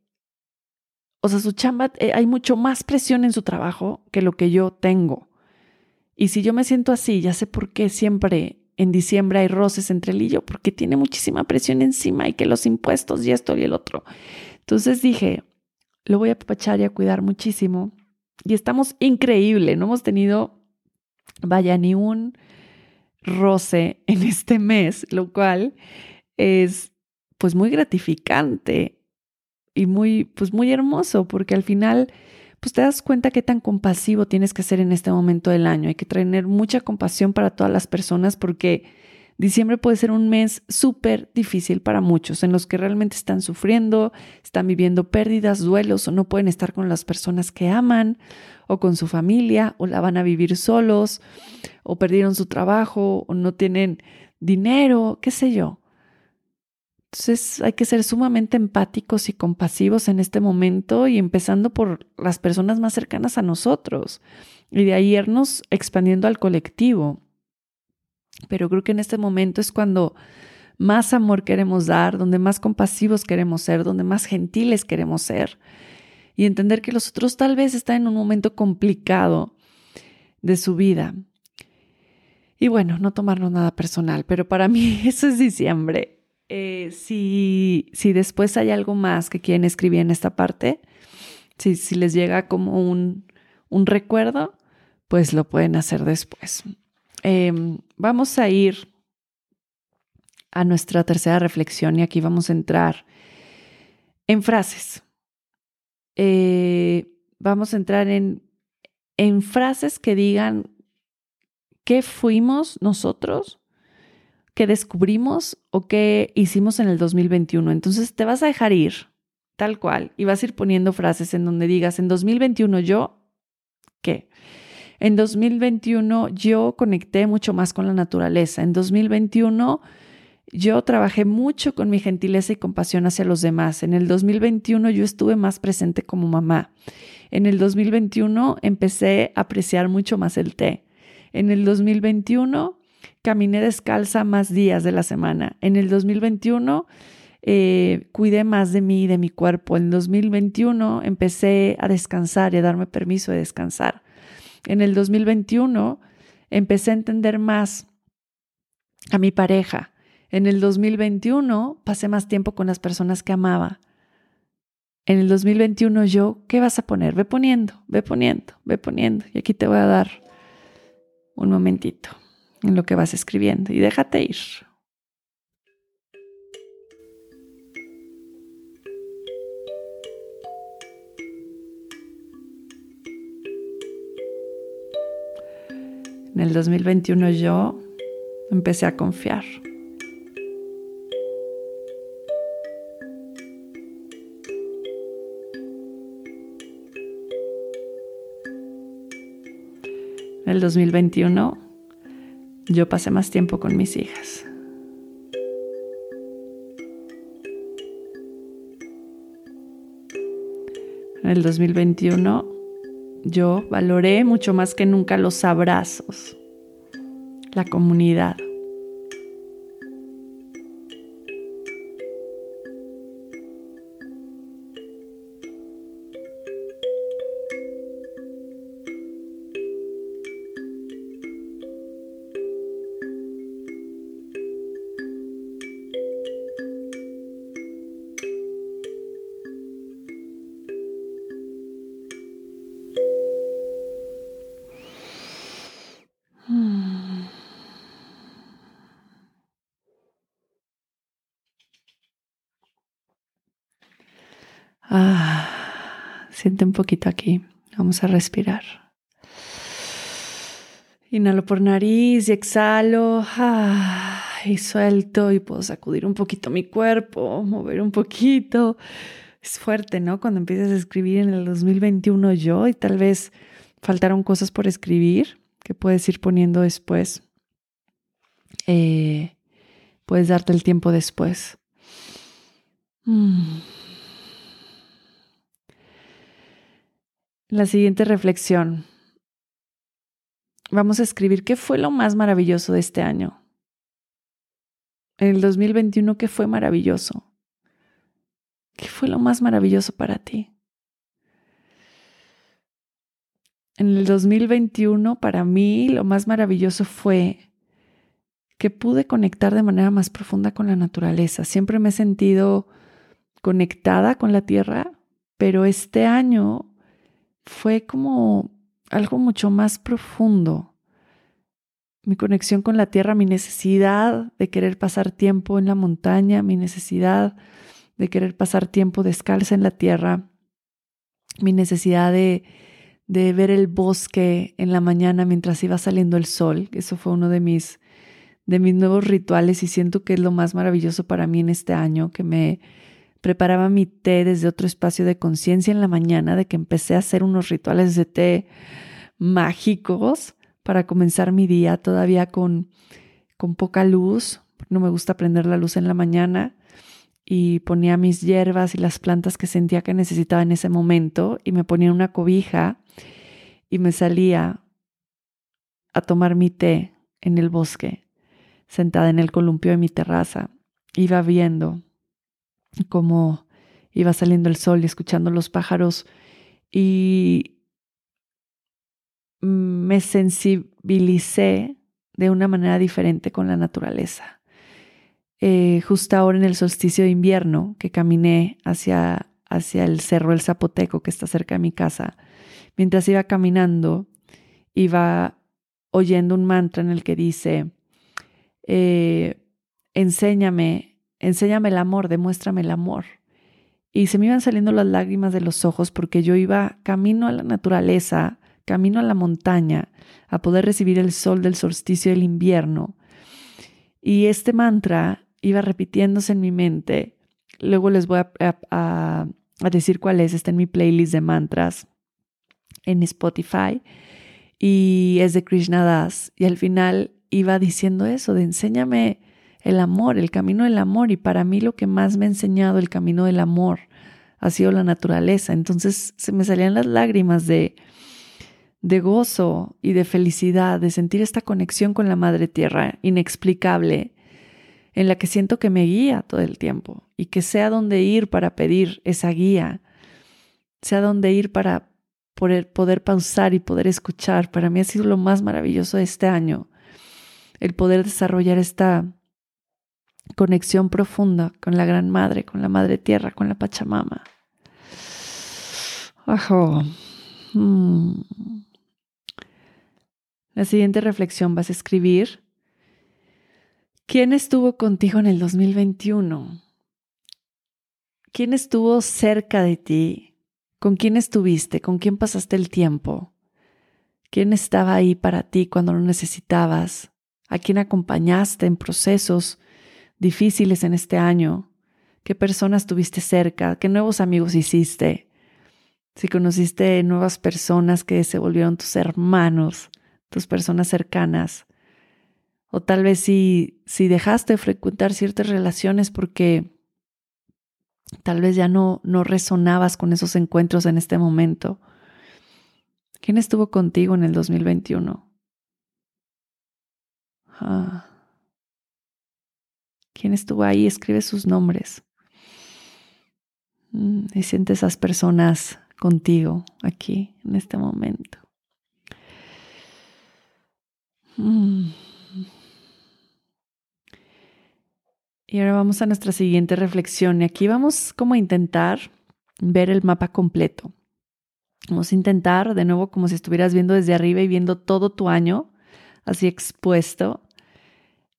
o sea, su chamba, eh, hay mucho más presión en su trabajo que lo que yo tengo. Y si yo me siento así, ya sé por qué siempre en diciembre hay roces entre él y yo, porque tiene muchísima presión encima y que los impuestos y esto y el otro. Entonces dije, lo voy a apapachar y a cuidar muchísimo. Y estamos increíble, no hemos tenido, vaya, ni un roce en este mes, lo cual es pues muy gratificante y muy, pues muy hermoso, porque al final, pues te das cuenta qué tan compasivo tienes que ser en este momento del año. Hay que tener mucha compasión para todas las personas porque diciembre puede ser un mes súper difícil para muchos, en los que realmente están sufriendo, están viviendo pérdidas, duelos o no pueden estar con las personas que aman o con su familia o la van a vivir solos o perdieron su trabajo o no tienen dinero, qué sé yo. Entonces hay que ser sumamente empáticos y compasivos en este momento y empezando por las personas más cercanas a nosotros y de ahí irnos expandiendo al colectivo. Pero creo que en este momento es cuando más amor queremos dar, donde más compasivos queremos ser, donde más gentiles queremos ser y entender que los otros tal vez están en un momento complicado de su vida. Y bueno, no tomarnos nada personal, pero para mí eso es diciembre eh, si, si después hay algo más que quieren escribir en esta parte, si, si les llega como un, un recuerdo, pues lo pueden hacer después. Em, vamos a ir a nuestra tercera reflexión y aquí vamos a entrar en frases. Eh, vamos a entrar en, en frases que digan qué fuimos nosotros que descubrimos o qué hicimos en el 2021. Entonces te vas a dejar ir, tal cual, y vas a ir poniendo frases en donde digas, en 2021 yo, ¿qué? En 2021 yo conecté mucho más con la naturaleza. En 2021 yo trabajé mucho con mi gentileza y compasión hacia los demás. En el 2021 yo estuve más presente como mamá. En el 2021 empecé a apreciar mucho más el té. En el 2021 caminé descalza más días de la semana. En el 2021 eh, cuidé más de mí y de mi cuerpo. En el 2021 empecé a descansar y a darme permiso de descansar. En el 2021 empecé a entender más a mi pareja. En el 2021 pasé más tiempo con las personas que amaba. En el 2021 yo, ¿qué vas a poner? Ve poniendo, ve poniendo, ve poniendo. Y aquí te voy a dar un momentito en lo que vas escribiendo y déjate ir. En el 2021 yo empecé a confiar. En el 2021 yo pasé más tiempo con mis hijas. En el 2021 Yo valoré mucho más que nunca los abrazos, la comunidad. Un poquito aquí. Vamos a respirar. Inhalo por nariz y exhalo. Y suelto y puedo sacudir un poquito mi cuerpo, mover un poquito. Es fuerte, ¿no? Cuando empiezas a escribir en el 2021 yo y tal vez faltaron cosas por escribir que puedes ir poniendo después. Eh, puedes darte el tiempo después. Mm. La siguiente reflexión. Vamos a escribir qué fue lo más maravilloso de este año. En el 2021, ¿qué fue maravilloso? ¿Qué fue lo más maravilloso para ti? En el 2021, para mí, lo más maravilloso fue que pude conectar de manera más profunda con la naturaleza. Siempre me he sentido conectada con la tierra, pero este año fue como algo mucho más profundo. Mi conexión con la tierra, mi necesidad de querer pasar tiempo en la montaña, mi necesidad de querer pasar tiempo descalza en la tierra, mi necesidad de, de ver el bosque en la mañana mientras iba saliendo el sol. Eso fue uno de mis, de mis nuevos rituales y siento que es lo más maravilloso para mí en este año, que me, preparaba mi té desde otro espacio de conciencia en la mañana, de que empecé a hacer unos rituales de té mágicos para comenzar mi día todavía con, con poca luz. No me gusta prender la luz en la mañana y ponía mis hierbas y las plantas que sentía que necesitaba en ese momento y me ponía una cobija y me salía a tomar mi té en el bosque, sentada en el columpio de mi terraza. Iba viendo como iba saliendo el sol y escuchando los pájaros y me sensibilicé de una manera diferente con la naturaleza. Eh, justo ahora en el solsticio de invierno que caminé hacia, hacia el cerro El Zapoteco que está cerca de mi casa, mientras iba caminando, iba oyendo un mantra en el que dice, eh, enséñame enséñame el amor, demuéstrame el amor. Y se me iban saliendo las lágrimas de los ojos porque yo iba camino a la naturaleza, camino a la montaña, a poder recibir el sol del solsticio del invierno. Y este mantra iba repitiéndose en mi mente. Luego les voy a, decir cuál es. Está en mi playlist de mantras en Spotify. Y es de Krishna Das. Y al final iba diciendo eso, de enséñame el amor, el camino del amor. Y para mí lo que más me ha enseñado el camino del amor ha sido la naturaleza. Entonces se me salían las lágrimas de, de gozo y de felicidad, de sentir esta conexión con la Madre Tierra inexplicable, en la que siento que me guía todo el tiempo y que sé a dónde ir para pedir esa guía, sé a dónde ir para poder, poder pausar y poder escuchar. Para mí ha sido lo más maravilloso de este año, el poder desarrollar esta conexión profunda con la Gran Madre, con la Madre Tierra, con la Pachamama. Mm. La siguiente reflexión vas a escribir. ¿Quién estuvo contigo en el 2021? ¿Quién estuvo cerca de ti? ¿Con quién estuviste? ¿Con quién pasaste el tiempo? ¿Quién estaba ahí para ti cuando lo necesitabas? ¿A quién acompañaste en procesos difíciles en este año? ¿Qué personas tuviste cerca? ¿Qué nuevos amigos hiciste? Si conociste nuevas personas que se volvieron tus hermanos, tus personas cercanas. O tal vez si, si dejaste de frecuentar ciertas relaciones porque tal vez ya no, no resonabas con esos encuentros en este momento. ¿Quién estuvo contigo en el 2021? Ah. ¿Quién estuvo ahí? Escribe sus nombres. Mm, y siente esas personas contigo aquí en este momento. Mm. Y ahora vamos a nuestra siguiente reflexión. Y aquí vamos como a intentar ver el mapa completo. Vamos a intentar, de nuevo, como si estuvieras viendo desde arriba y viendo todo tu año así expuesto.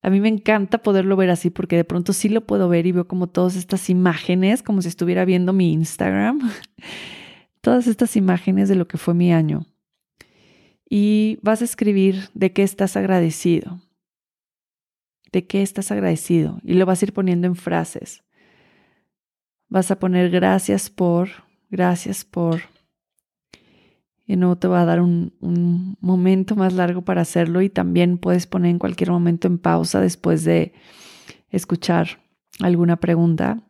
A mí me encanta poderlo ver así porque de pronto sí lo puedo ver y veo como todas estas imágenes, como si estuviera viendo mi Instagram, todas estas imágenes de lo que fue mi año. Y vas a escribir de qué estás agradecido de qué estás agradecido y lo vas a ir poniendo en frases. Vas a poner gracias por, gracias por. Y no te va a dar un, un momento más largo para hacerlo y también puedes poner en cualquier momento en pausa después de escuchar alguna pregunta.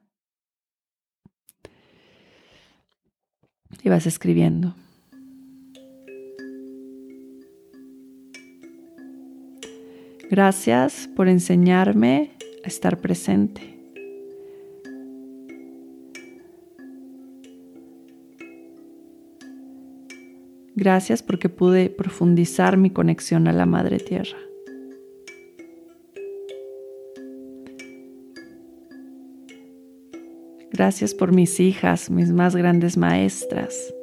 Y vas escribiendo. Gracias por enseñarme a estar presente. Gracias porque pude profundizar mi conexión a la Madre Tierra. Gracias por mis hijas, mis más grandes maestras.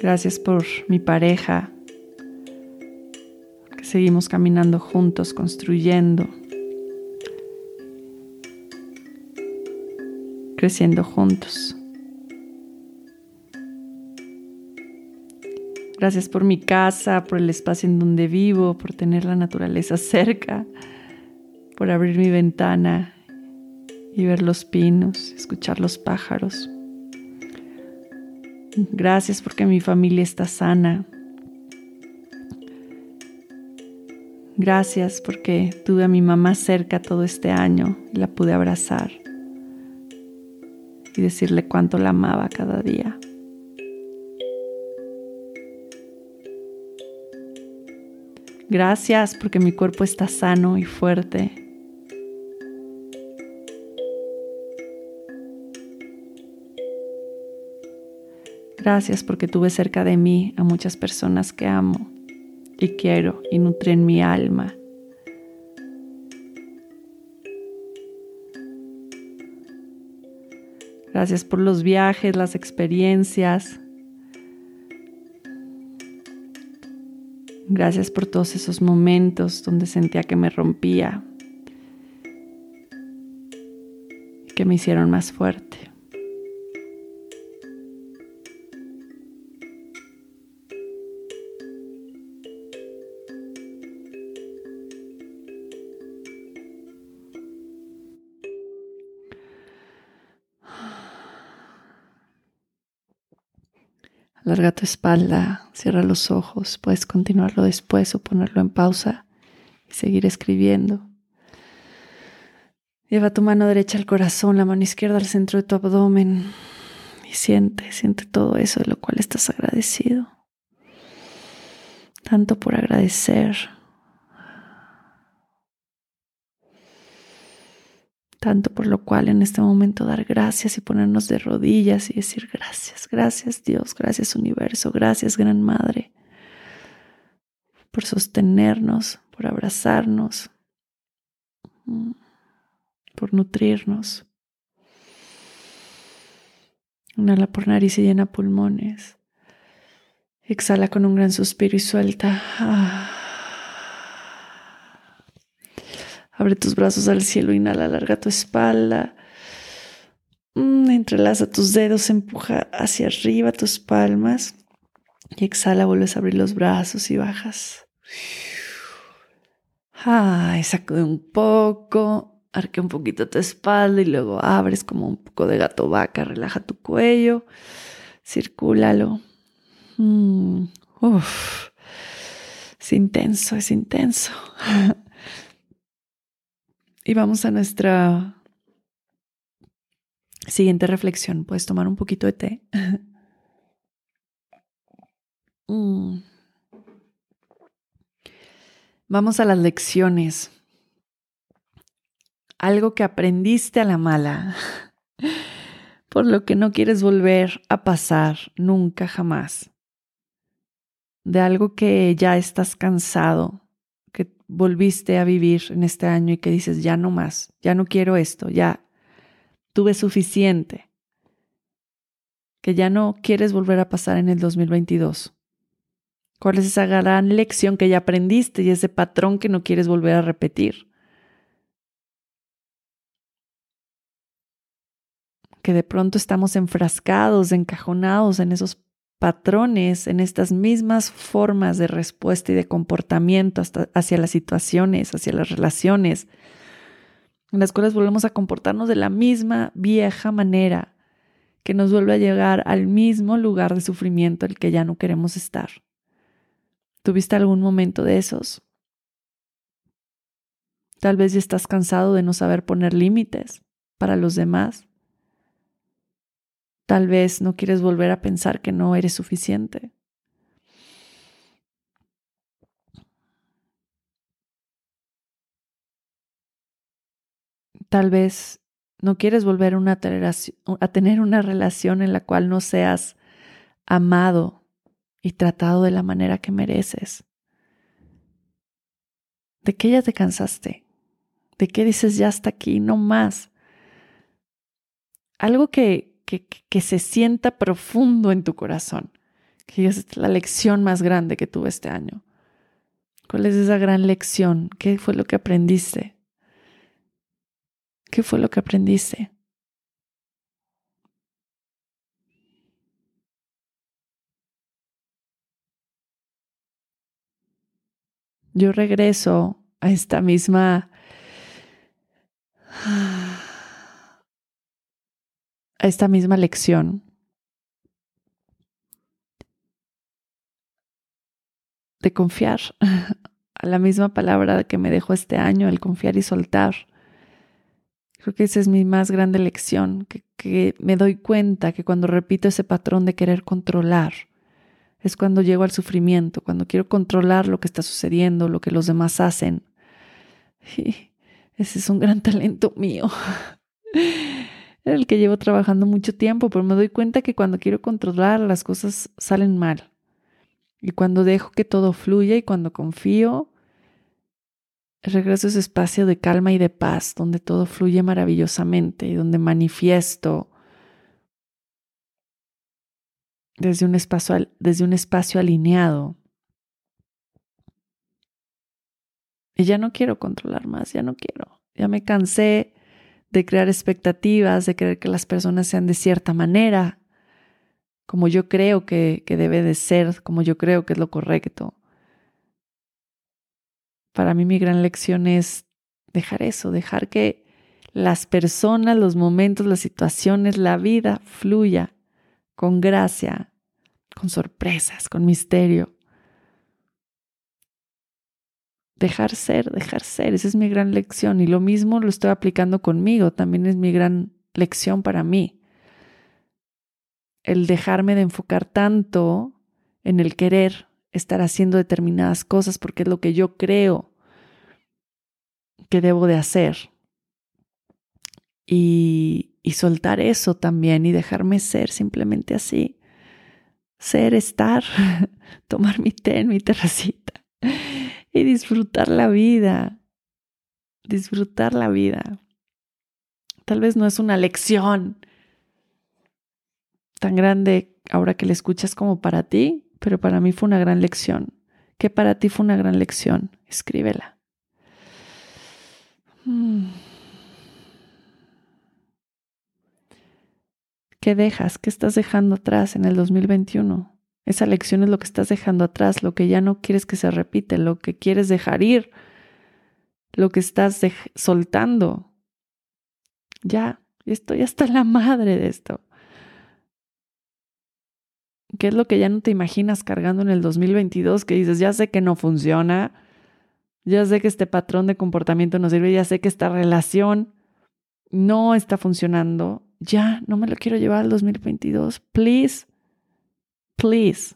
Gracias por mi pareja, que seguimos caminando juntos, construyendo, creciendo juntos. Gracias por mi casa, por el espacio en donde vivo, por tener la naturaleza cerca, por abrir mi ventana y ver los pinos, escuchar los pájaros. Gracias porque mi familia está sana. Gracias porque tuve a mi mamá cerca todo este año y la pude abrazar y decirle cuánto la amaba cada día. Gracias porque mi cuerpo está sano y fuerte Gracias porque tuve cerca de mí a muchas personas que amo y quiero y nutren mi alma. Gracias por los viajes, las experiencias. Gracias por todos esos momentos donde sentía que me rompía que me hicieron más fuerte. Larga tu espalda, cierra los ojos, puedes continuarlo después o ponerlo en pausa y seguir escribiendo. Lleva tu mano derecha al corazón, la mano izquierda al centro de tu abdomen y siente, siente todo eso de lo cual estás agradecido. Tanto por agradecer, tanto por lo cual en este momento dar gracias y ponernos de rodillas y decir gracias, gracias Dios, gracias universo, gracias Gran Madre, por sostenernos, por abrazarnos, mm, por nutrirnos. Inhala por nariz y llena pulmones. Exhala con un gran suspiro y suelta. Ah. Abre tus brazos al cielo, inhala, alarga tu espalda. Mm, entrelaza tus dedos, empuja hacia arriba tus palmas. Y exhala, vuelves a abrir los brazos y bajas. Ay, sacude un poco, arque un poquito tu espalda y luego abres como un poco de gato vaca, relaja tu cuello, circúlalo. Mm, es intenso, es intenso. Y vamos a nuestra Siguiente reflexión, puedes tomar un poquito de té. Mm. Vamos a las lecciones. Algo que aprendiste a la mala, por lo que no quieres volver a pasar nunca jamás. De algo que ya estás cansado, volviste a vivir en este año y que dices, ya no más, ya no quiero esto, ya tuve suficiente, que ya no quieres volver a pasar en el 2022? ¿Cuál es esa gran lección que ya aprendiste y ese patrón que no quieres volver a repetir? Que de pronto estamos enfrascados, encajonados en esos patrones, en estas mismas formas de respuesta y de comportamiento hacia las situaciones, hacia las relaciones, en las cuales volvemos a comportarnos de la misma vieja manera, que nos vuelve a llegar al mismo lugar de sufrimiento el que ya no queremos estar. ¿Tuviste algún momento de esos? Tal vez ya estás cansado de no saber poner límites para los demás. Tal vez no quieres volver a pensar que no eres suficiente. Tal vez no quieres volver a tener una relación en la cual no seas amado y tratado de la manera que mereces. ¿De qué ya te cansaste? ¿De qué dices ya hasta aquí, no más? Algo que, que, se sienta profundo en tu corazón, que es la lección más grande que tuve este año. ¿Cuál es esa gran lección? ¿Qué fue lo que aprendiste? ¿Qué fue lo que aprendiste? Yo regreso a esta misma esta misma lección de confiar, a la misma palabra que me dejó este año, el confiar y soltar. Creo que esa es mi más grande lección, que, me doy cuenta que cuando repito ese patrón de querer controlar, es cuando llego al sufrimiento, cuando quiero controlar lo que está sucediendo, lo que los demás hacen. Y ese es un gran talento mío, el que llevo trabajando mucho tiempo, pero me doy cuenta que cuando quiero controlar las cosas salen mal. Y cuando dejo que todo fluya y cuando confío, regreso a ese espacio de calma y de paz, donde todo fluye maravillosamente y donde manifiesto desde un espacio, desde un espacio alineado. Y ya no quiero controlar más, ya no quiero. Ya me cansé de crear expectativas, de creer que las personas sean de cierta manera, como yo creo que, que debe de ser, como yo creo que es lo correcto. Para mí mi gran lección es dejar eso, dejar que las personas, los momentos, las situaciones, la vida fluya con gracia, con sorpresas, con misterio. Dejar ser, dejar ser, esa es mi gran lección y lo mismo lo estoy aplicando conmigo, también es mi gran lección para mí. El dejarme de enfocar tanto en el querer estar haciendo determinadas cosas porque es lo que yo creo que debo de hacer. Y, y soltar eso también y dejarme ser simplemente así. Ser, estar, tomar mi té en mi terracita y disfrutar la vida. Disfrutar la vida. Tal vez no es una lección tan grande ahora que la escuchas como para ti, pero para mí fue una gran lección. ¿Qué para ti fue una gran lección? Escríbela. Mm. ¿Qué dejas? ¿Qué estás dejando atrás en el 2021? Esa lección es lo que estás dejando atrás, lo que ya no quieres que se repite, lo que quieres dejar ir, lo que estás soltando. Ya, estoy hasta la madre de esto. ¿Qué es lo que ya no te imaginas cargando en el 2022? Que dices, ya sé que no funciona, ya sé que este patrón de comportamiento no sirve, ya sé que esta relación no está funcionando, ya, no me lo quiero llevar al 2022. Please, please.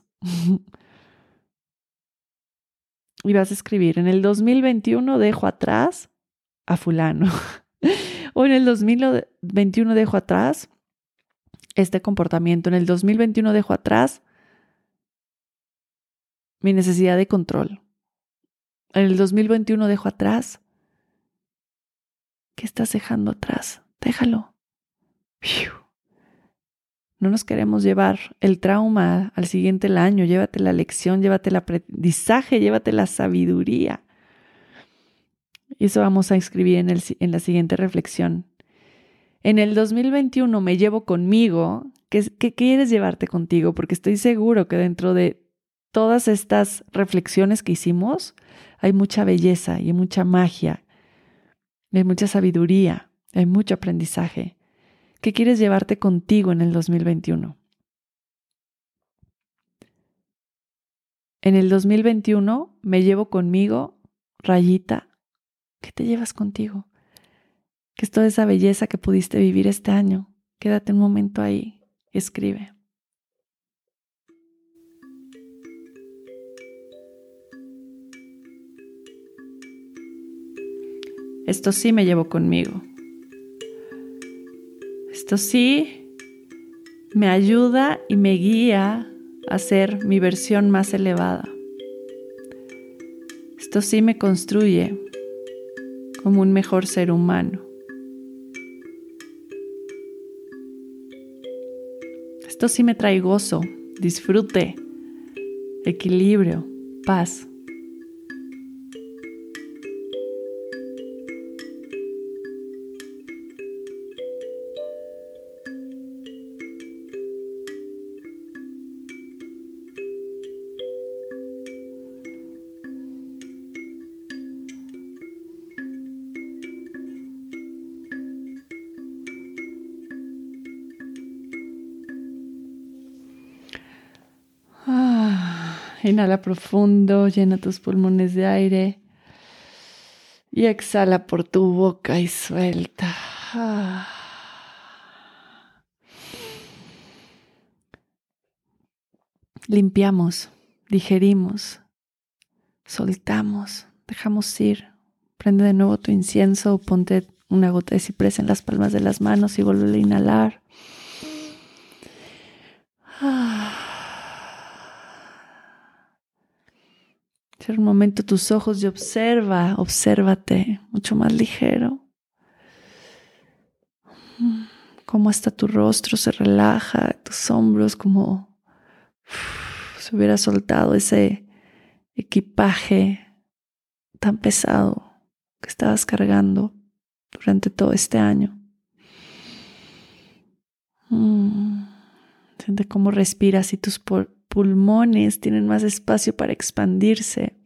y vas a escribir, en el 2021 dejo atrás a fulano. o en el 2021 dejo atrás este comportamiento. En el 2021 dejo atrás mi necesidad de control. En el 2021 dejo atrás. ¿Qué estás dejando atrás? Déjalo. No nos queremos llevar el trauma al siguiente año. Llévate la lección, llévate el aprendizaje, llévate la sabiduría. Y eso vamos a escribir en, el, en la siguiente reflexión. En el 2021 me llevo conmigo. ¿Qué, ¿Qué quieres llevarte contigo? Porque estoy seguro que dentro de todas estas reflexiones que hicimos hay mucha belleza y mucha magia, hay mucha sabiduría, hay mucho aprendizaje. ¿Qué quieres llevarte contigo en el 2021? En el 2021 me llevo conmigo, rayita, ¿qué te llevas contigo? ¿Qué es toda esa belleza que pudiste vivir este año? Quédate un momento ahí escribe. Esto sí me llevo conmigo. Esto sí me ayuda y me guía a ser mi versión más elevada. Esto sí me construye como un mejor ser humano. Esto sí me trae gozo, disfrute, equilibrio, paz. Inhala profundo, llena tus pulmones de aire y exhala por tu boca y suelta. Limpiamos, digerimos, soltamos, dejamos ir. Prende de nuevo tu incienso, ponte una gota de ciprés en las palmas de las manos y vuelve a inhalar. Un momento tus ojos y observa, obsérvate mucho más ligero. Cómo hasta tu rostro se relaja, tus hombros, como se hubiera soltado ese equipaje tan pesado que estabas cargando durante todo este año. Mm. Siente cómo respiras y tus pulmones tienen más espacio para expandirse.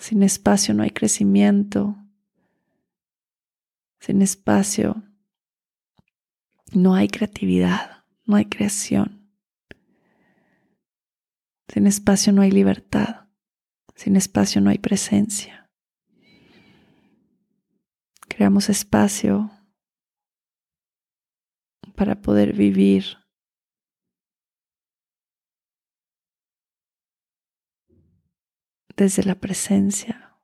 Sin espacio no hay crecimiento. Sin espacio no hay creatividad, no hay creación. Sin espacio no hay libertad. Sin espacio no hay presencia. Creamos espacio para poder vivir. Desde la presencia,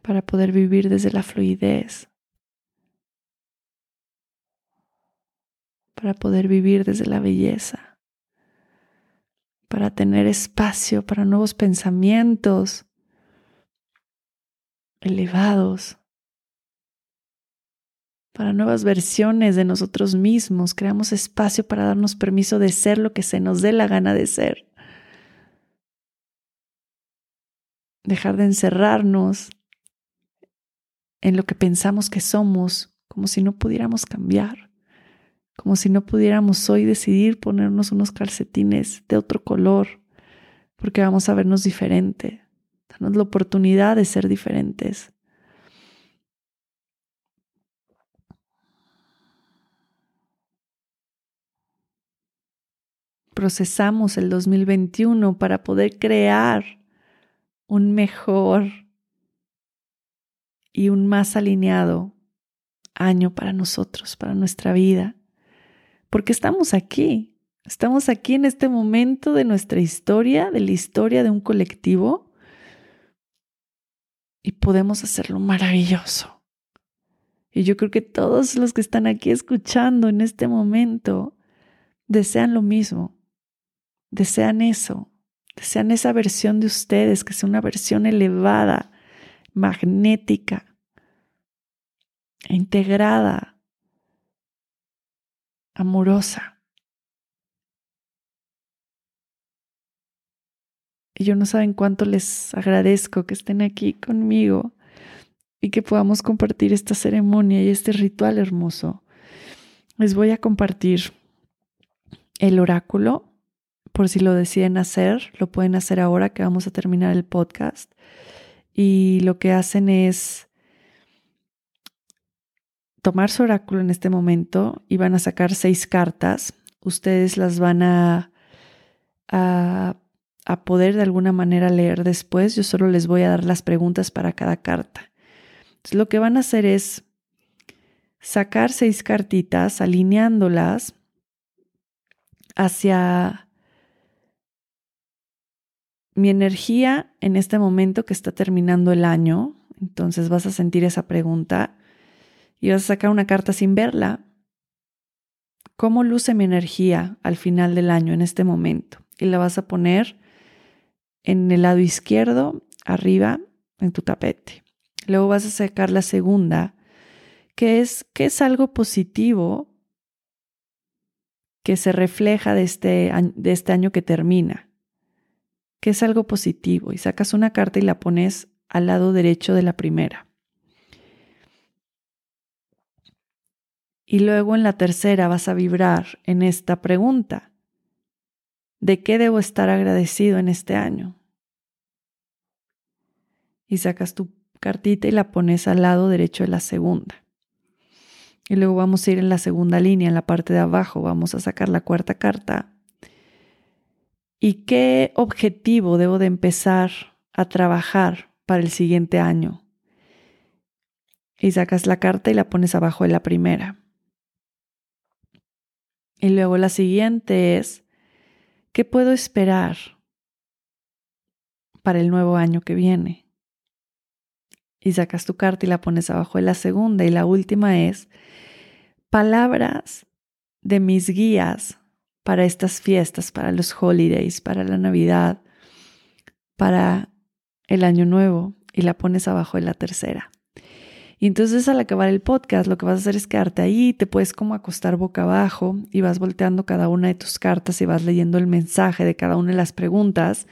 para poder vivir desde la fluidez, para poder vivir desde la belleza, para tener espacio para nuevos pensamientos elevados, para nuevas versiones de nosotros mismos, creamos espacio para darnos permiso de ser lo que se nos dé la gana de ser. Dejar de encerrarnos en lo que pensamos que somos, como si no pudiéramos cambiar, como si no pudiéramos hoy decidir ponernos unos calcetines de otro color, porque vamos a vernos diferente. Danos la oportunidad de ser diferentes. Procesamos el 2021 para poder crear un mejor y un más alineado año para nosotros, para nuestra vida, porque estamos aquí, estamos aquí en este momento de nuestra historia, de la historia de un colectivo, y podemos hacerlo maravilloso. Y yo creo que todos los que están aquí escuchando en este momento desean lo mismo, desean eso, desean esa versión de ustedes, que sea una versión elevada, magnética, integrada, amorosa. Y yo no saben cuánto les agradezco que estén aquí conmigo y que podamos compartir esta ceremonia y este ritual hermoso. Les voy a compartir el oráculo, por si lo deciden hacer, lo pueden hacer ahora que vamos a terminar el podcast. Y lo que hacen es tomar su oráculo en este momento y van a sacar seis cartas. Ustedes las van a, a, poder de alguna manera leer después. Yo solo les voy a dar las preguntas para cada carta. Entonces, lo que van a hacer es sacar seis cartitas, alineándolas hacia mi energía en este momento que está terminando el año. Entonces vas a sentir esa pregunta y vas a sacar una carta sin verla. ¿Cómo luce mi energía al final del año en este momento? Y la vas a poner en el lado izquierdo, arriba, en tu tapete. Luego vas a sacar la segunda, que es que es algo positivo que se refleja de este, de este año que termina, que es algo positivo. Y sacas una carta y la pones al lado derecho de la primera. Y luego en la tercera vas a vibrar en esta pregunta. ¿De qué debo estar agradecido en este año? Y sacas tu cartita y la pones al lado derecho de la segunda. Y luego vamos a ir en la segunda línea, en la parte de abajo, vamos a sacar la cuarta carta. ¿Y qué objetivo debo de empezar a trabajar para el siguiente año? Y sacas la carta y la pones abajo de la primera. Y luego la siguiente es, ¿qué puedo esperar para el nuevo año que viene? Y sacas tu carta y la pones abajo de la segunda. Y la última es, palabras de mis guías para estas fiestas, para los holidays, para la Navidad, para el Año Nuevo. Y la pones abajo de la tercera. Y entonces al acabar el podcast lo que vas a hacer es quedarte ahí, te puedes como acostar boca abajo y vas volteando cada una de tus cartas y vas leyendo el mensaje de cada una de las preguntas.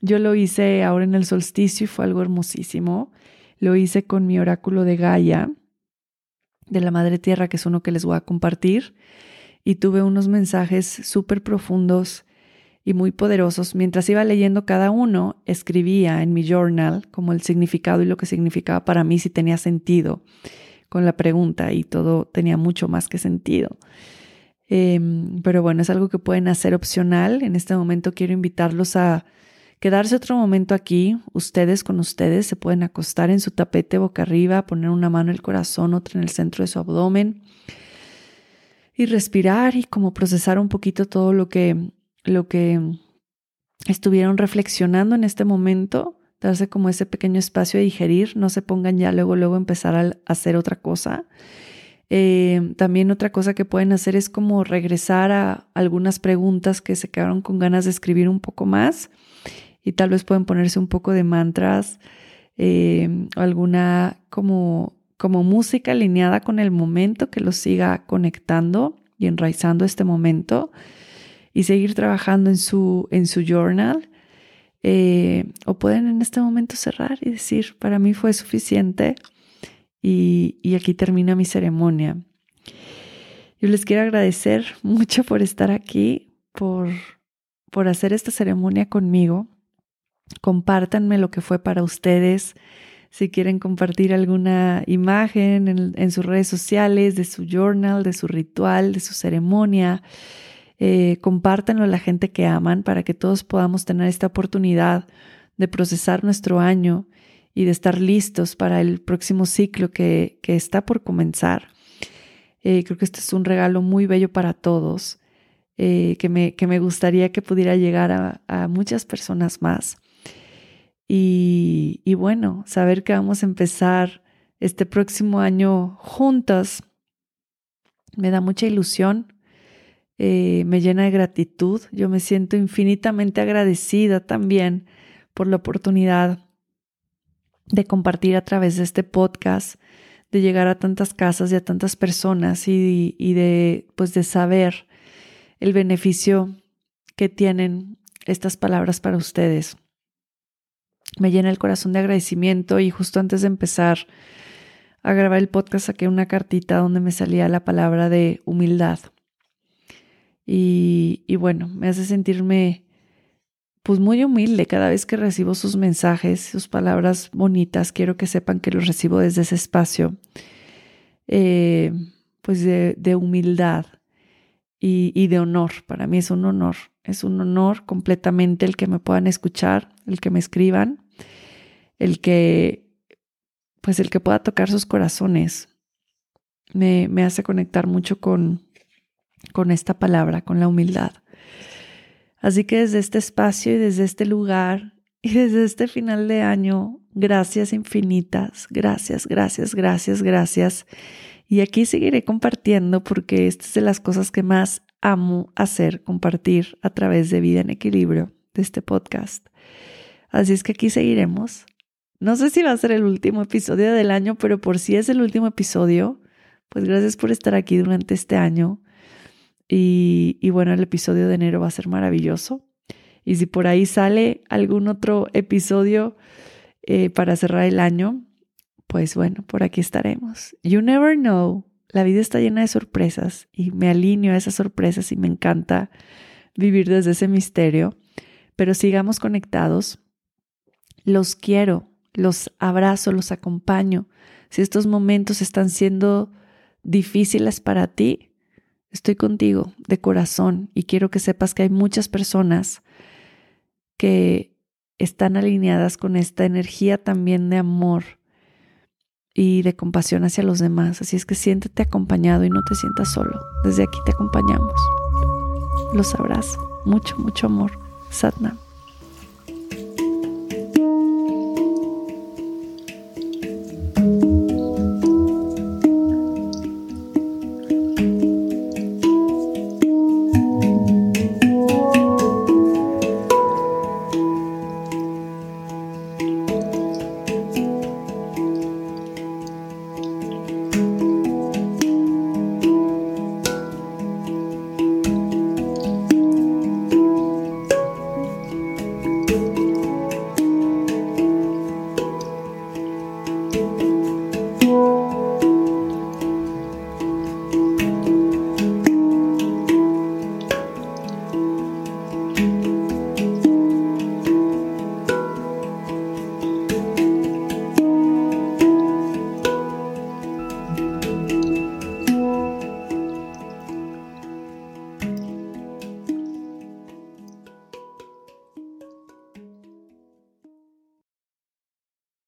Yo lo hice ahora en el solsticio y fue algo hermosísimo. Lo hice con mi oráculo de Gaia, de la Madre Tierra, que es uno que les voy a compartir. Y tuve unos mensajes súper profundos y muy poderosos. Mientras iba leyendo cada uno, escribía en mi journal como el significado y lo que significaba para mí, si tenía sentido con la pregunta y todo tenía mucho más que sentido. Em, pero bueno, es algo que pueden hacer opcional. En este momento quiero invitarlos a quedarse otro momento aquí, ustedes con ustedes, se pueden acostar en su tapete boca arriba, poner una mano en el corazón, otra en el centro de su abdomen y respirar y como procesar un poquito todo lo que lo que estuvieron reflexionando en este momento, darse como ese pequeño espacio de digerir, no se pongan ya luego, luego empezar a hacer otra cosa. Eh, también otra cosa que pueden hacer es como regresar a algunas preguntas que se quedaron con ganas de escribir un poco más y tal vez pueden ponerse un poco de mantras eh, alguna como, como música alineada con el momento que los siga conectando y enraizando este momento y seguir trabajando en su, en su journal. Eh, o pueden en este momento cerrar y decir, para mí fue suficiente y, y aquí termina mi ceremonia. Yo les quiero agradecer mucho por estar aquí, por, por hacer esta ceremonia conmigo. Compártanme lo que fue para ustedes. Si quieren compartir alguna imagen en, sus redes sociales, de su journal, de su ritual, de su ceremonia, eh, compártanlo a la gente que aman para que todos podamos tener esta oportunidad de procesar nuestro año y de estar listos para el próximo ciclo que, está por comenzar. Eh, creo que este es un regalo muy bello para todos, eh, que, me, que, me, gustaría que pudiera llegar a, a muchas personas más. Y, bueno, saber que vamos a empezar este próximo año juntas me da mucha ilusión, eh, me llena de gratitud. Yo me siento infinitamente agradecida también por la oportunidad de compartir a través de este podcast, de llegar a tantas casas y a tantas personas y, y de, pues de saber el beneficio que tienen estas palabras para ustedes. Me llena el corazón de agradecimiento y justo antes de empezar a grabar el podcast saqué una cartita donde me salía la palabra de humildad. Y, y bueno, me hace sentirme pues muy humilde cada vez que recibo sus mensajes, sus palabras bonitas. Quiero que sepan que los recibo desde ese espacio, eh, pues de, de humildad y, y, de honor. Para mí es un honor, es un honor completamente el que me puedan escuchar, el que me escriban, el que pues el que pueda tocar sus corazones me, me hace conectar mucho con, con esta palabra, con la humildad. Así que desde este espacio y desde este lugar y desde este final de año, gracias infinitas, gracias, gracias, gracias, gracias. Y aquí seguiré compartiendo porque esta es de las cosas que más amo hacer, compartir a través de Vida en Equilibrio, de este podcast. Así es que aquí seguiremos no sé si va a ser el último episodio del año, pero por si es el último episodio, pues gracias por estar aquí durante este año. Y, bueno, el episodio de enero va a ser maravilloso. Y si por ahí sale algún otro episodio eh, para cerrar el año, pues bueno, por aquí estaremos. You never know. La vida está llena de sorpresas y me alineo a esas sorpresas y me encanta vivir desde ese misterio. Pero sigamos conectados. Los quiero los abrazo, los acompaño. Si estos momentos están siendo difíciles para ti, estoy contigo de corazón y quiero que sepas que hay muchas personas que están alineadas con esta energía también de amor y de compasión hacia los demás. Así es que siéntete acompañado y no te sientas solo. Desde aquí te acompañamos. Los abrazo. Mucho, mucho amor. Satnam.